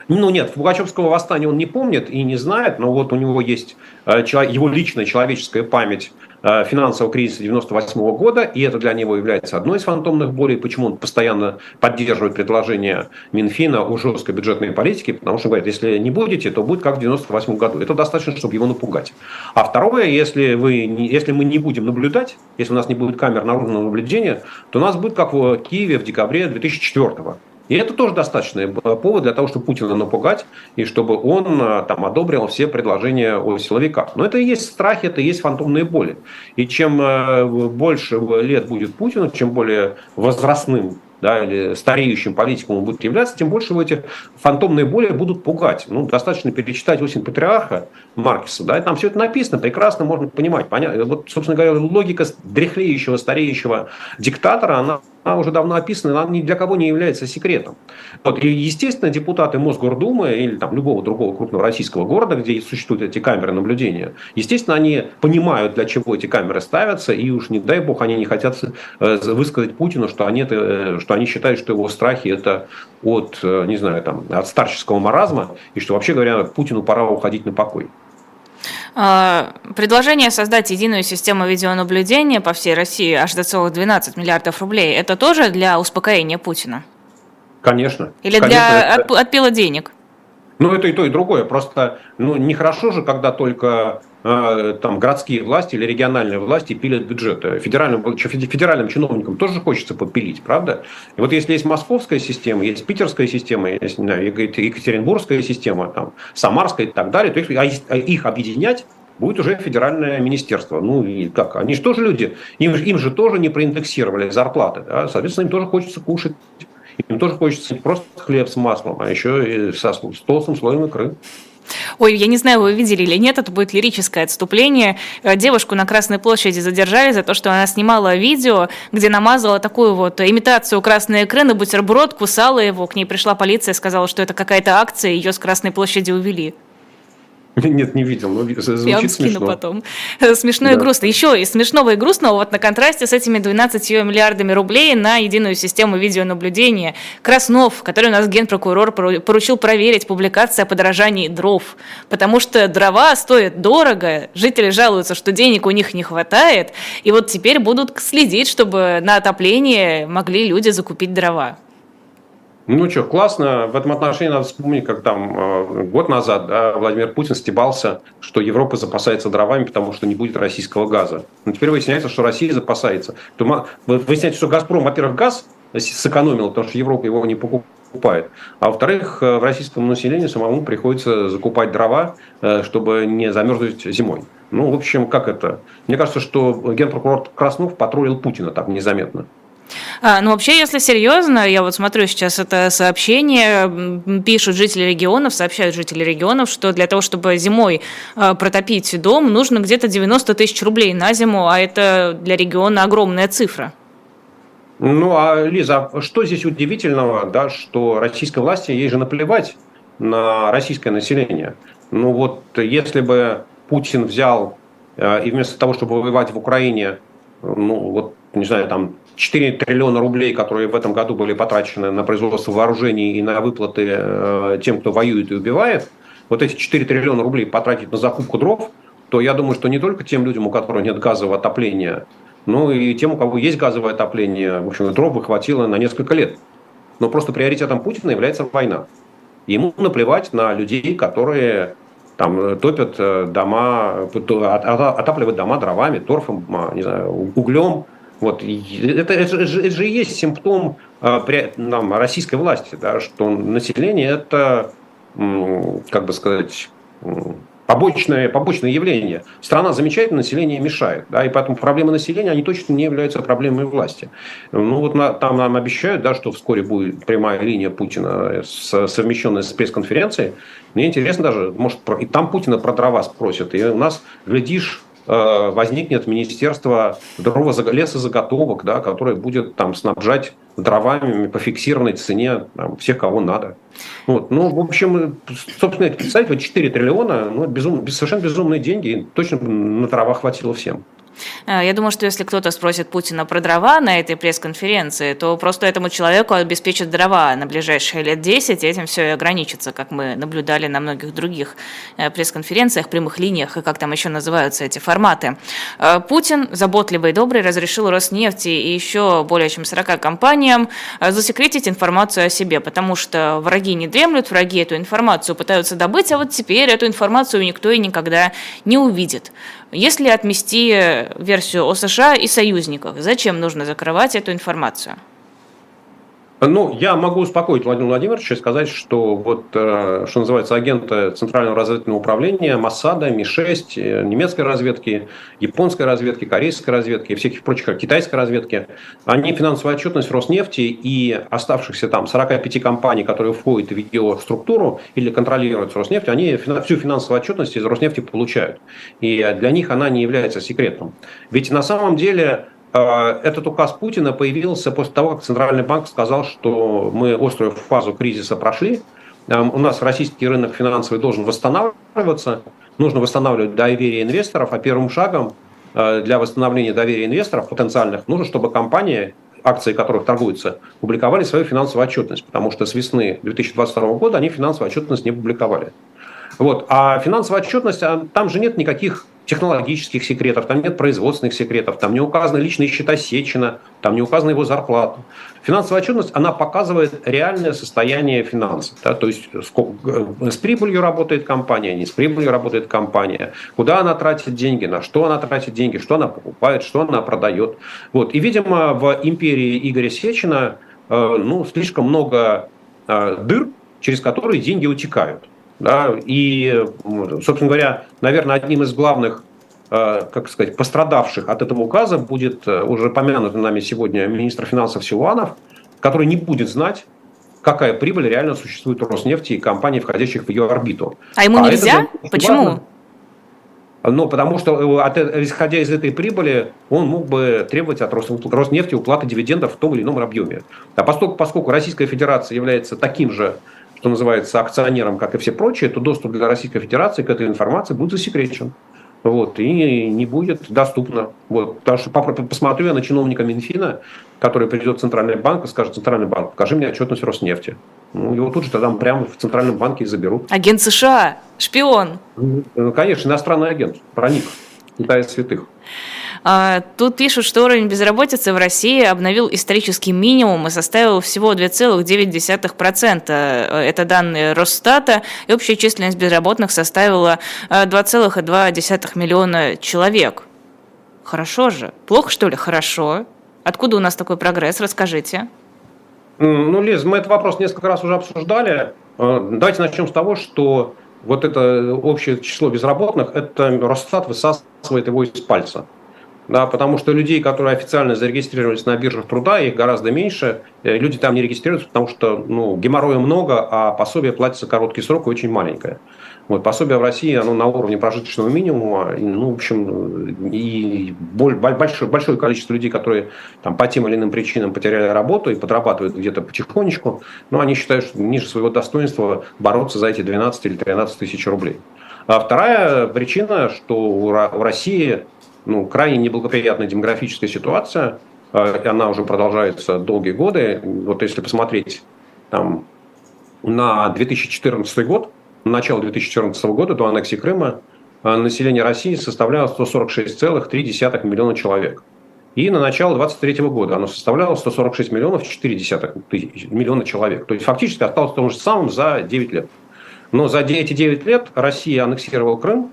Ну нет, Пугачевского восстания он не помнит и не знает, но вот у него есть э, его личная человеческая память Э, финансового кризиса 98 года, и это для него является одной из фантомных болей, почему он постоянно поддерживает предложение Минфина о жесткой бюджетной политике, потому что говорит, если не будете, то будет как в 98 году. Это достаточно, чтобы его напугать. А второе, если, вы, если мы не будем наблюдать, если у нас не будет камер наружного наблюдения, то у нас будет как в Киеве в декабре 2004 года. И это тоже достаточный повод для того, чтобы Путина напугать, и чтобы он э, там одобрил все предложения о силовиках. Но это и есть страхи, это и есть фантомные боли. И чем э, больше лет будет Путину, чем более возрастным да, или стареющим политиком он будет являться, тем больше его эти фантомные боли будут пугать. Ну, достаточно перечитать «Осень патриарха» Маркеса, да, и там все это написано, прекрасно можно понимать. Понятно. Вот, собственно говоря, логика дряхлеющего, стареющего диктатора, она она уже давно описана, она ни для кого не является секретом. Вот, и, естественно, депутаты Мосгордумы или там, любого другого крупного российского города, где существуют эти камеры наблюдения, естественно, они понимают, для чего эти камеры ставятся, и уж не дай бог, они не хотят э, высказать Путину, что они, это, э, что они считают, что его страхи это от, э, не знаю, там, от старческого маразма, и что, вообще говоря, Путину пора уходить на покой. А, предложение создать единую систему видеонаблюдения по всей России аж до целых 12 миллиардов рублей, это тоже для успокоения Путина? Конечно. Или Конечно, для это... отпила денег? Ну, это и то, и другое. Просто ну, нехорошо же, когда только там городские власти или региональные власти пилят бюджеты. Федеральным, федеральным чиновникам тоже хочется попилить, правда? И вот если есть московская система, есть питерская система, есть не знаю, екатеринбургская система, там, самарская и так далее, то их, а их объединять будет уже федеральное министерство. Ну и как? Они же тоже люди, им, им же тоже не проиндексировали зарплаты. Да? Соответственно, им тоже хочется кушать им тоже хочется не просто хлеб с маслом, а еще и со, толстым слоем икры. Ой, я не знаю, вы видели или нет, это будет лирическое отступление. Э, девушку на Красной площади задержали за то, что она снимала видео, где намазала такую вот имитацию красной икры на бутерброд, кусала его. К ней пришла полиция, сказала, что это какая-то акция, ее с Красной площади увели. Нет, не видел, но звучит Я вам скину смешно. потом. Смешно да. и грустно. Еще из смешного и грустного, вот на контрасте с этими 12 миллиардами рублей на единую систему видеонаблюдения. Краснов, который у нас генпрокурор поручил проверить публикации о подорожании дров. Потому что дрова стоят дорого, жители жалуются, что денег у них не хватает, и вот теперь будут следить, чтобы на отопление могли люди закупить дрова. Ну что, классно. В этом отношении надо вспомнить, как там э, год назад да, Владимир Путин стебался, что Европа запасается дровами, потому что не будет российского газа. Но теперь выясняется, что Россия запасается. Выясняется, что «Газпром», во-первых, газ сэкономил, потому что Европа его не покупает. А во-вторых, э, в российскому населению самому приходится закупать дрова, э, чтобы не замерзнуть зимой. Ну, в общем, как это? Мне кажется, что генпрокурор Краснов потроллил Путина так незаметно. А, ну, вообще, если серьезно, я вот смотрю сейчас это сообщение, пишут жители регионов, сообщают жители регионов, что для того, чтобы зимой а, протопить дом, нужно где-то 90 тысяч рублей на зиму, а это для региона огромная цифра. Ну, а, Лиза, а что здесь удивительного, да, что российской власти, ей же наплевать на российское население. Ну вот, если бы Путин взял э, и вместо того, чтобы воевать в Украине, ну вот, не знаю, там 4 триллиона рублей, которые в этом году были потрачены на производство вооружений и на выплаты э, тем, кто воюет и убивает, вот эти 4 триллиона рублей потратить на закупку дров, то я думаю, что не только тем людям, у которых нет газового отопления, но и тем, у кого есть газовое отопление, в общем, дров бы хватило на несколько лет. Но просто приоритетом Путина является война. Ему наплевать на людей, которые там топят э, дома, отапливают дома дровами, торфом, а, не знаю, углем, вот. Это, это, же, это же и есть симптом при, нам, российской власти, да, что население это, как бы сказать, побочное, побочное явление. Страна замечает, население мешает. Да, и поэтому проблемы населения, они точно не являются проблемами власти. Ну вот на, там нам обещают, да, что вскоре будет прямая линия Путина, с, совмещенная с пресс-конференцией. Мне интересно даже, может, и там Путина про дрова спросят. И у нас, глядишь, возникнет Министерство лесозаготовок, да, которое будет там снабжать дровами по фиксированной цене там, всех, кого надо. Вот. Ну, в общем, собственно, представить, вот 4 триллиона, ну, безум, совершенно безумные деньги, точно на дрова хватило всем. Э, я думаю, что если кто-то спросит Путина про дрова на этой пресс-конференции, то просто этому человеку обеспечат дрова на ближайшие лет 10, и этим все и ограничится, как мы наблюдали на многих других э, пресс-конференциях, прямых линиях и как там еще называются эти форматы. Э, Путин, заботливый и добрый, разрешил Роснефти и еще более чем 40 компаниям засекретить информацию о себе, потому что враги не дремлют, враги эту информацию пытаются добыть, а вот теперь эту информацию никто и никогда не увидит. Если отмести версию о США и союзниках, зачем нужно закрывать эту информацию? Ну, я могу успокоить Владимира Владимировича и сказать, что вот, э, что называется, агенты Центрального разведывательного управления, Моссада, Ми-6, э, немецкой разведки, японской разведки, корейской разведки всяких прочих, китайской разведки, они финансовую отчетность Роснефти и оставшихся там 45 компаний, которые входят в ее структуру или контролируют Роснефть, они всю финансовую отчетность из Роснефти получают. И для них она не является секретом. Ведь на самом деле этот указ Путина появился после того, как Центральный банк сказал, что мы острую фазу кризиса прошли, а, у нас российский рынок финансовый должен восстанавливаться, нужно восстанавливать доверие инвесторов, а первым шагом а, для восстановления доверия инвесторов потенциальных нужно, чтобы компании, акции которых торгуются, публиковали свою финансовую отчетность, потому что с весны 2022 года они финансовую отчетность не публиковали. Вот. А финансовая отчетность, там же нет никаких технологических секретов, там нет производственных секретов, там не указаны личные счета Сечина, там не указана его зарплата. Финансовая отчетность, она показывает реальное состояние финансов. Да, то есть сколько, э, с прибылью работает компания, не с прибылью работает компания, куда она тратит деньги, на что она тратит деньги, что она покупает, что она продает. Вот. И, видимо, в империи Игоря Сечина э, ну, слишком много э, дыр, через которые деньги утекают. Да, и, собственно говоря, наверное, одним из главных э, как сказать, пострадавших от этого указа будет э, уже помянутый нами сегодня министр финансов Силуанов, который не будет знать, какая прибыль реально существует у Роснефти и компаний, входящих в ее орбиту. А ему а нельзя? Почему? Важно. Ну, потому что, э, от, исходя из этой прибыли, он мог бы требовать от Роснефти уплаты дивидендов в том или ином объеме. А поскольку, поскольку Российская Федерация является таким же что называется, акционером, как и все прочие, то доступ для Российской Федерации к этой информации будет засекречен. Вот, и не будет доступно. Вот, потому что посмотрю я на чиновника Минфина, который придет в Центральный банк и скажет, Центральный банк, покажи мне отчетность Роснефти. Ну, его тут же тогда прямо в Центральном банке и заберут. Агент США, шпион. Ну, конечно, иностранный агент, проник. Китая святых. А, тут пишут, что уровень безработицы в России обновил исторический минимум и составил всего 2,9%. Это данные Росстата. И общая численность безработных составила 2,2 а, миллиона человек. Хорошо же. Плохо, что ли? Хорошо. Откуда у нас такой прогресс? Расскажите. Ну, Лиз, мы этот вопрос несколько раз уже обсуждали. А, давайте начнем с того, что вот это общее число безработных, это Росстат высасывает его из пальца. да, потому что людей, которые официально зарегистрировались на биржах труда, их гораздо меньше. Э, люди там не регистрируются, потому что ну, геморроя много, а пособие платится короткий срок и очень маленькое. Вот, пособие в России, оно на уровне прожиточного минимума, ну, в общем, и большое, большое количество людей, которые там, по тем или иным причинам потеряли работу и подрабатывают где-то потихонечку, но они считают, что ниже своего достоинства бороться за эти 12 или 13 тысяч рублей. А вторая причина, что у России ну, крайне неблагоприятная демографическая ситуация, а, она уже продолжается долгие годы. Вот если посмотреть там, на 2014 год, начала 2014 года, до аннексии Крыма, а, население России составляло 146,3 миллиона человек. И на начало 2023 года оно составляло 146 миллионов 4 миллиона человек. То есть фактически осталось том же самом за 9 лет. Но за эти 9 лет Россия аннексировала Крым,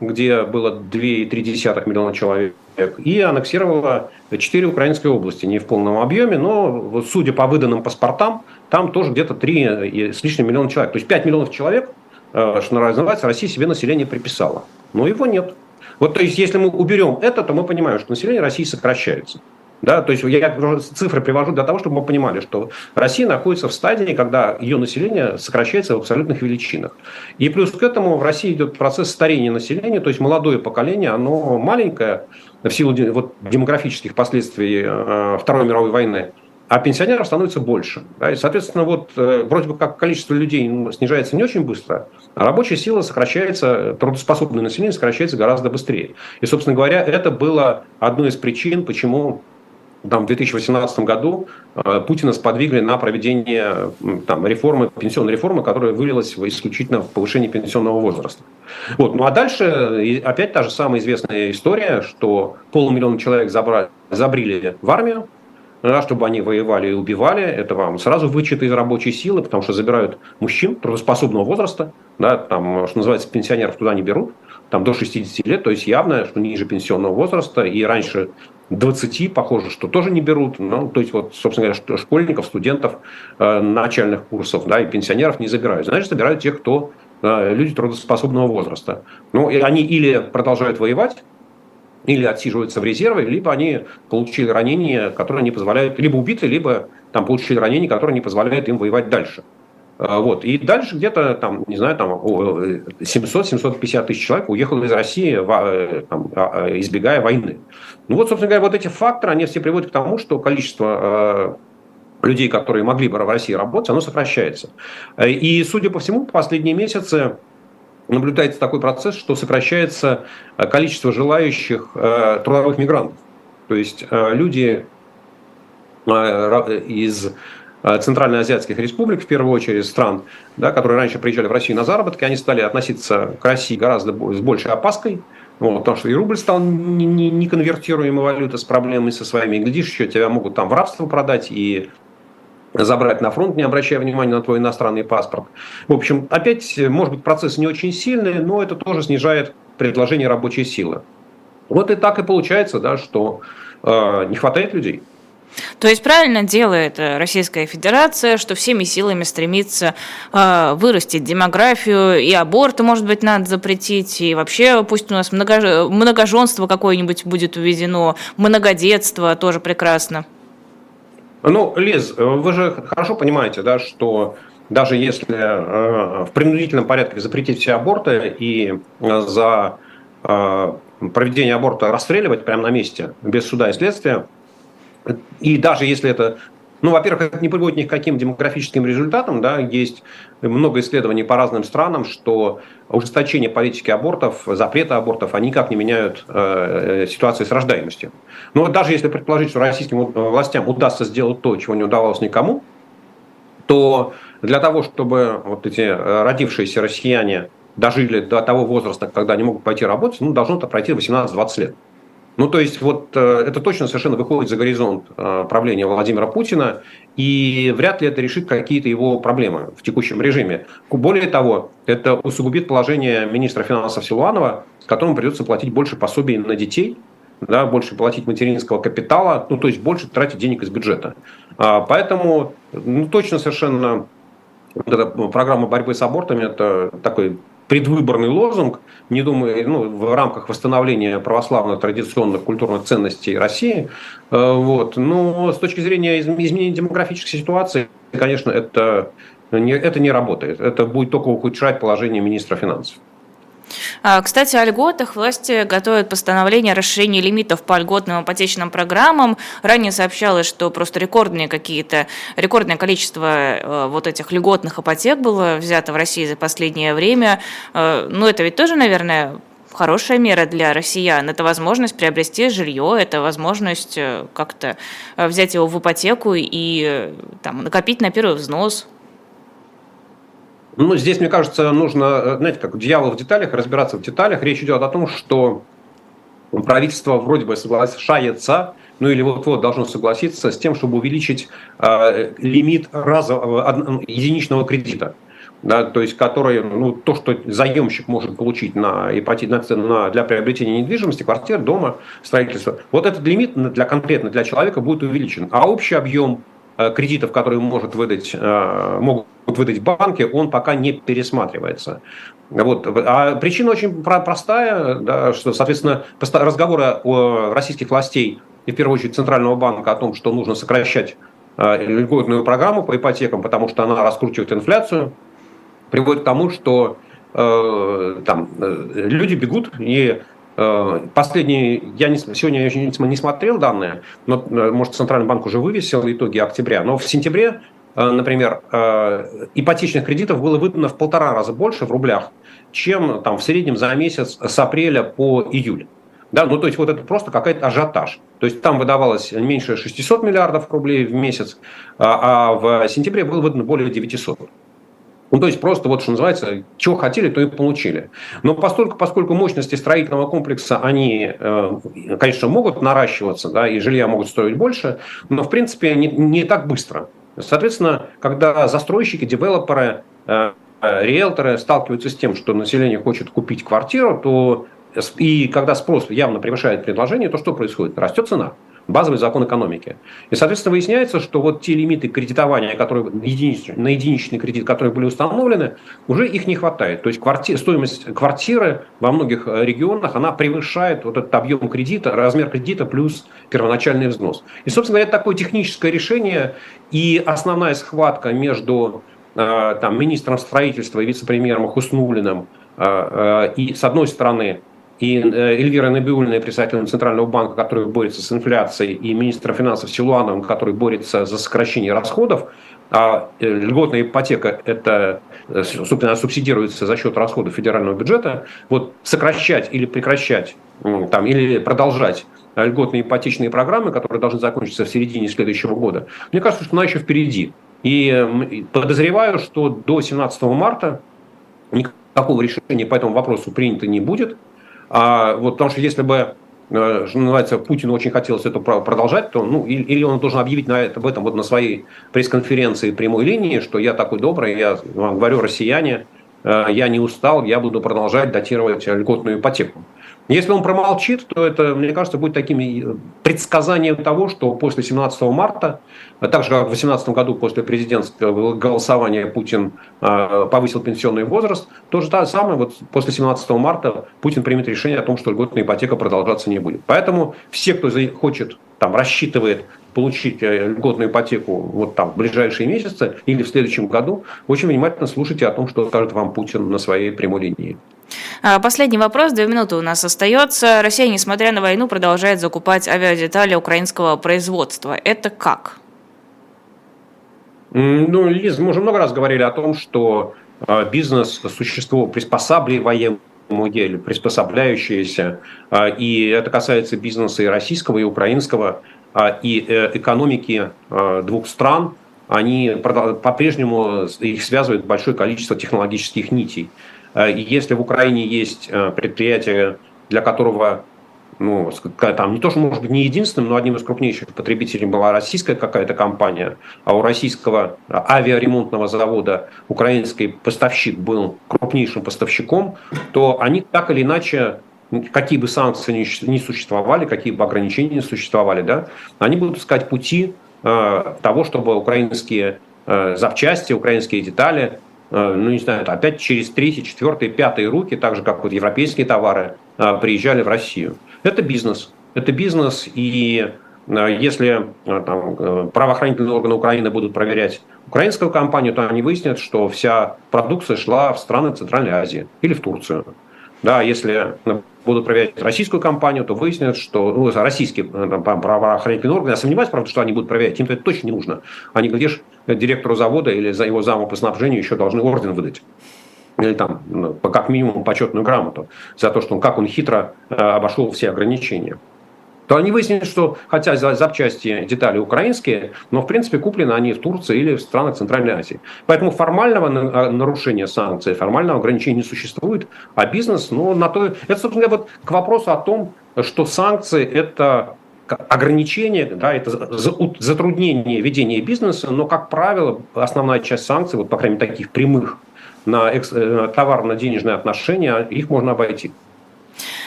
где было 2,3 миллиона человек, и аннексировала 4 украинские области, не в полном объеме, но, судя по выданным паспортам, там тоже где-то 3 с лишним миллиона человек. То есть 5 миллионов человек, э, что называется, Россия себе население приписала. Но его нет. Вот то есть, если мы уберем это, то мы понимаем, что население России сокращается. Да, то есть я цифры привожу для того, чтобы мы понимали, что Россия находится в стадии, когда ее население сокращается в абсолютных величинах. И плюс к этому в России идет процесс старения населения, то есть молодое поколение, оно маленькое в силу вот, демографических последствий э, Второй мировой войны, а пенсионеров становится больше. Да, и, соответственно, вот э, вроде бы как количество людей ну, снижается не очень быстро, а рабочая сила сокращается, трудоспособное население сокращается гораздо быстрее. И, собственно говоря, это было одной из причин, почему там, в 2018 году э, Путина сподвигли на проведение там, реформы, пенсионной реформы, которая вылилась исключительно в повышение пенсионного возраста. Вот. Ну а дальше опять та же самая известная история, что полмиллиона человек забрали, забрили в армию, да, чтобы они воевали и убивали, это вам сразу вычеты из рабочей силы, потому что забирают мужчин трудоспособного возраста, да, там, что называется, пенсионеров туда не берут, там до 60 лет, то есть явно, что ниже пенсионного возраста, и раньше 20, похоже, что тоже не берут. Ну, то есть, вот, собственно говоря, школьников, студентов э, начальных курсов да, и пенсионеров не забирают. Значит, забирают тех, кто э, люди трудоспособного возраста. Ну, и они или продолжают воевать, или отсиживаются в резерве, либо они получили ранения, которые не позволяют, либо убиты, либо там получили ранения, которые не позволяют им воевать дальше. А, вот. И дальше где-то, там, не знаю, там 700-750 тысяч человек уехало из России, э, там, а, а, избегая войны. Ну вот, собственно говоря, вот эти факторы, они все приводят к тому, что количество людей, которые могли бы в России работать, оно сокращается. И, судя по всему, последние месяцы наблюдается такой процесс, что сокращается количество желающих трудовых мигрантов. То есть люди из Э, центральноазиатских республик, в первую очередь стран, да, которые раньше приезжали в Россию на заработки, они стали относиться к России гораздо с большей опаской, вот, потому что и рубль стал неконвертируемой валютой с проблемами со своими. И, глядишь, еще тебя могут там в рабство продать и забрать на фронт, не обращая внимания на твой иностранный паспорт. В общем, опять, может быть, процесс не очень сильный, но это тоже снижает предложение рабочей силы. Вот и так и получается, да, что э, не хватает людей. То есть правильно делает э, Российская Федерация, что всеми силами стремится э, вырастить демографию, и аборты, может быть, надо запретить, и вообще пусть у нас много, многоженство какое-нибудь будет уведено, многодетство тоже прекрасно. Ну, Лиз, вы же хорошо понимаете, да, что даже если э, в принудительном порядке запретить все аборты и э, за э, проведение аборта расстреливать прямо на месте, без суда и следствия, и даже если это ну, во-первых, это не приводит ни к каким демографическим результатам. Да? Есть много исследований по разным странам, что ужесточение политики абортов, запрета абортов, они никак не меняют э, ситуацию с рождаемостью. Но даже если предположить, что российским властям удастся сделать то, чего не удавалось никому, то для того, чтобы вот эти э, родившиеся россияне дожили до того возраста, когда они могут пойти работать, ну, должно это пройти 18-20 лет. Ну, то есть, вот э, это точно совершенно выходит за горизонт э, правления Владимира Путина, и вряд ли это решит какие-то его проблемы в текущем режиме. Более того, это усугубит положение министра финансов Силуанова, которому придется платить больше пособий на детей, да, больше платить материнского капитала, ну, то есть больше тратить денег из бюджета. А, поэтому, ну, точно совершенно вот эта программа борьбы с абортами – это такой предвыборный лозунг, не думаю, ну, в рамках восстановления православных традиционных культурных ценностей России. Вот. Но с точки зрения изменения демографической ситуации, конечно, это не, это не работает. Это будет только ухудшать положение министра финансов. А, кстати, о льготах. Власти готовят постановление о расширении лимитов по льготным ипотечным программам. Ранее сообщалось, что просто рекордные какие-то, рекордное количество э, вот этих льготных ипотек было взято в России за последнее время. Э, ну, это ведь тоже, наверное, хорошая мера для россиян. Это возможность приобрести жилье, это возможность э, как-то взять его в ипотеку и там, накопить на первый взнос. Ну, здесь, мне кажется, нужно, э, знаете, как дьявол в деталях, разбираться в деталях. Речь идет о том, что правительство вроде бы соглашается, ну или вот-вот должно согласиться с тем, чтобы увеличить э, лимит разового, э, единичного кредита. Да, то есть который, ну, то, что заемщик может получить на ипотеку, на, на, для приобретения недвижимости, квартир, дома, строительства, вот этот лимит для, конкретно для человека будет увеличен. А общий объем кредитов, которые может выдать, э, могут выдать банки, он пока не пересматривается. Вот. А причина очень простая, да, что, соответственно, разговоры о российских властей и, в первую очередь, Центрального банка о том, что нужно сокращать э, льготную программу по ипотекам, потому что она раскручивает инфляцию, приводит к тому, что э, там, люди бегут и Э, последний, я не, сегодня я не смотрел данные, но, э, может, Центральный банк уже вывесил итоги октября, но в сентябре, э, например, ипотечных кредитов было выдано в полтора раза больше в рублях, чем там, в среднем за месяц с апреля по июль. Да, ну то есть вот это просто какой-то ажиотаж. То есть там выдавалось меньше 600 миллиардов рублей в месяц, а, а в сентябре было выдано более 900. Ну, то есть просто вот что называется, чего хотели, то и получили. Но поскольку, поскольку мощности строительного комплекса, они, э, конечно, могут наращиваться, да, и жилья могут стоить больше, но, в принципе, не, не так быстро. Соответственно, когда застройщики, девелоперы, э, риэлторы сталкиваются с тем, что население хочет купить квартиру, то и когда спрос явно превышает предложение, то что происходит? Растет цена базовый закон экономики. И, соответственно, выясняется, что вот те лимиты кредитования, которые на единичный кредит, которые были установлены, уже их не хватает. То есть кварти, стоимость квартиры во многих э, регионах, она превышает вот этот объем кредита, размер кредита плюс первоначальный взнос. И, собственно, это такое техническое решение, и основная схватка между э, там, министром строительства и вице-премьером Хуснулиным э, и, с одной стороны, и э, Эльвира Набиульная, председатель Центрального банка, который борется с инфляцией, и министр финансов Силуановым, который борется за сокращение расходов, а э, льготная ипотека это, э, собственно, субсидируется за счет расходов федерального бюджета, вот сокращать или прекращать, там, или продолжать льготные ипотечные программы, которые должны закончиться в середине следующего года, мне кажется, что она еще впереди. И подозреваю, что до 17 марта никакого решения по этому вопросу принято не будет. А, вот, потому что если бы э, что называется, Путину очень хотелось это продолжать, то, ну, или он должен объявить на это, об этом вот на своей пресс-конференции прямой линии, что я такой добрый, я вам говорю, россияне, э, я не устал, я буду продолжать датировать льготную ипотеку. Если он промолчит, то это, мне кажется, будет таким э, предсказанием того, что после 17 марта, так же как в 2018 году после президентского голосования Путин э, повысил пенсионный возраст, то же самое, вот после 17 марта Путин примет решение о том, что льготная ипотека продолжаться не будет. Поэтому все, кто хочет, там, рассчитывает получить э, льготную ипотеку вот там в ближайшие месяцы или в следующем году, очень внимательно слушайте о том, что скажет вам Путин на своей прямой линии. А, последний вопрос, две минуты у нас остается. Россия, несмотря на войну, продолжает закупать авиадетали украинского производства. Это как? Ну, Лиз, мы уже много раз говорили о том, что а, бизнес существо приспосабливаемое или приспособляющееся, а, и это касается бизнеса и российского, и украинского, и э, экономики двух стран, они по-прежнему их связывает большое количество технологических нитей. Э, если в Украине есть э, предприятие, для которого ну, там не то, что может быть не единственным, но одним из крупнейших потребителей была российская какая-то компания, а у российского авиаремонтного завода украинский поставщик был крупнейшим поставщиком, то они так или иначе какие бы санкции ни существовали, какие бы ограничения ни существовали, да, они будут искать пути э, того, чтобы украинские э, запчасти, украинские детали ну не знаю, опять через третьи, четвертые, пятые руки, так же как вот европейские товары приезжали в Россию. Это бизнес. Это бизнес, и если там, правоохранительные органы Украины будут проверять украинскую компанию, то они выяснят, что вся продукция шла в страны Центральной Азии или в Турцию. Да, если будут проверять российскую компанию, то выяснят, что ну, российские э, правоохранительные органы, я сомневаюсь, правда, что они будут проверять, им это точно не нужно. Они, глядишь, директору завода или за его заму по снабжению еще должны орден выдать или там, ну, как минимум, почетную грамоту за то, что он, как он хитро э, обошел все ограничения то они выяснили, что хотя запчасти, детали украинские, но в принципе куплены они в Турции или в странах Центральной Азии. Поэтому формального а, нарушения санкций, формального ограничения не существует, а бизнес, ну, на то... Это, собственно говоря, вот к вопросу о том, что санкции – это ограничение, да, это затруднение ведения бизнеса, но, как правило, основная часть санкций, вот, по крайней мере, таких прямых на, э, на товарно-денежные отношения, их можно обойти.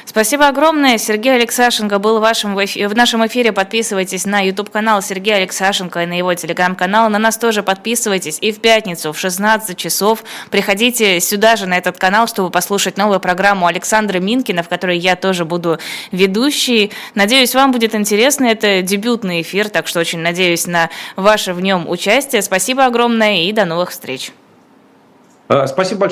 Спасибо огромное. Сергей Алексашенко был в, вашем, в нашем эфире. Подписывайтесь на YouTube-канал Сергея Алексашенко и на его телеграм-канал. На нас тоже подписывайтесь. И в пятницу в 16 часов приходите сюда же, на этот канал, чтобы послушать новую программу Александра Минкина, в которой я тоже буду ведущей. Надеюсь, вам будет интересно. Это дебютный эфир, так что очень надеюсь на ваше в нем участие. Спасибо огромное и до новых встреч. Спасибо большое.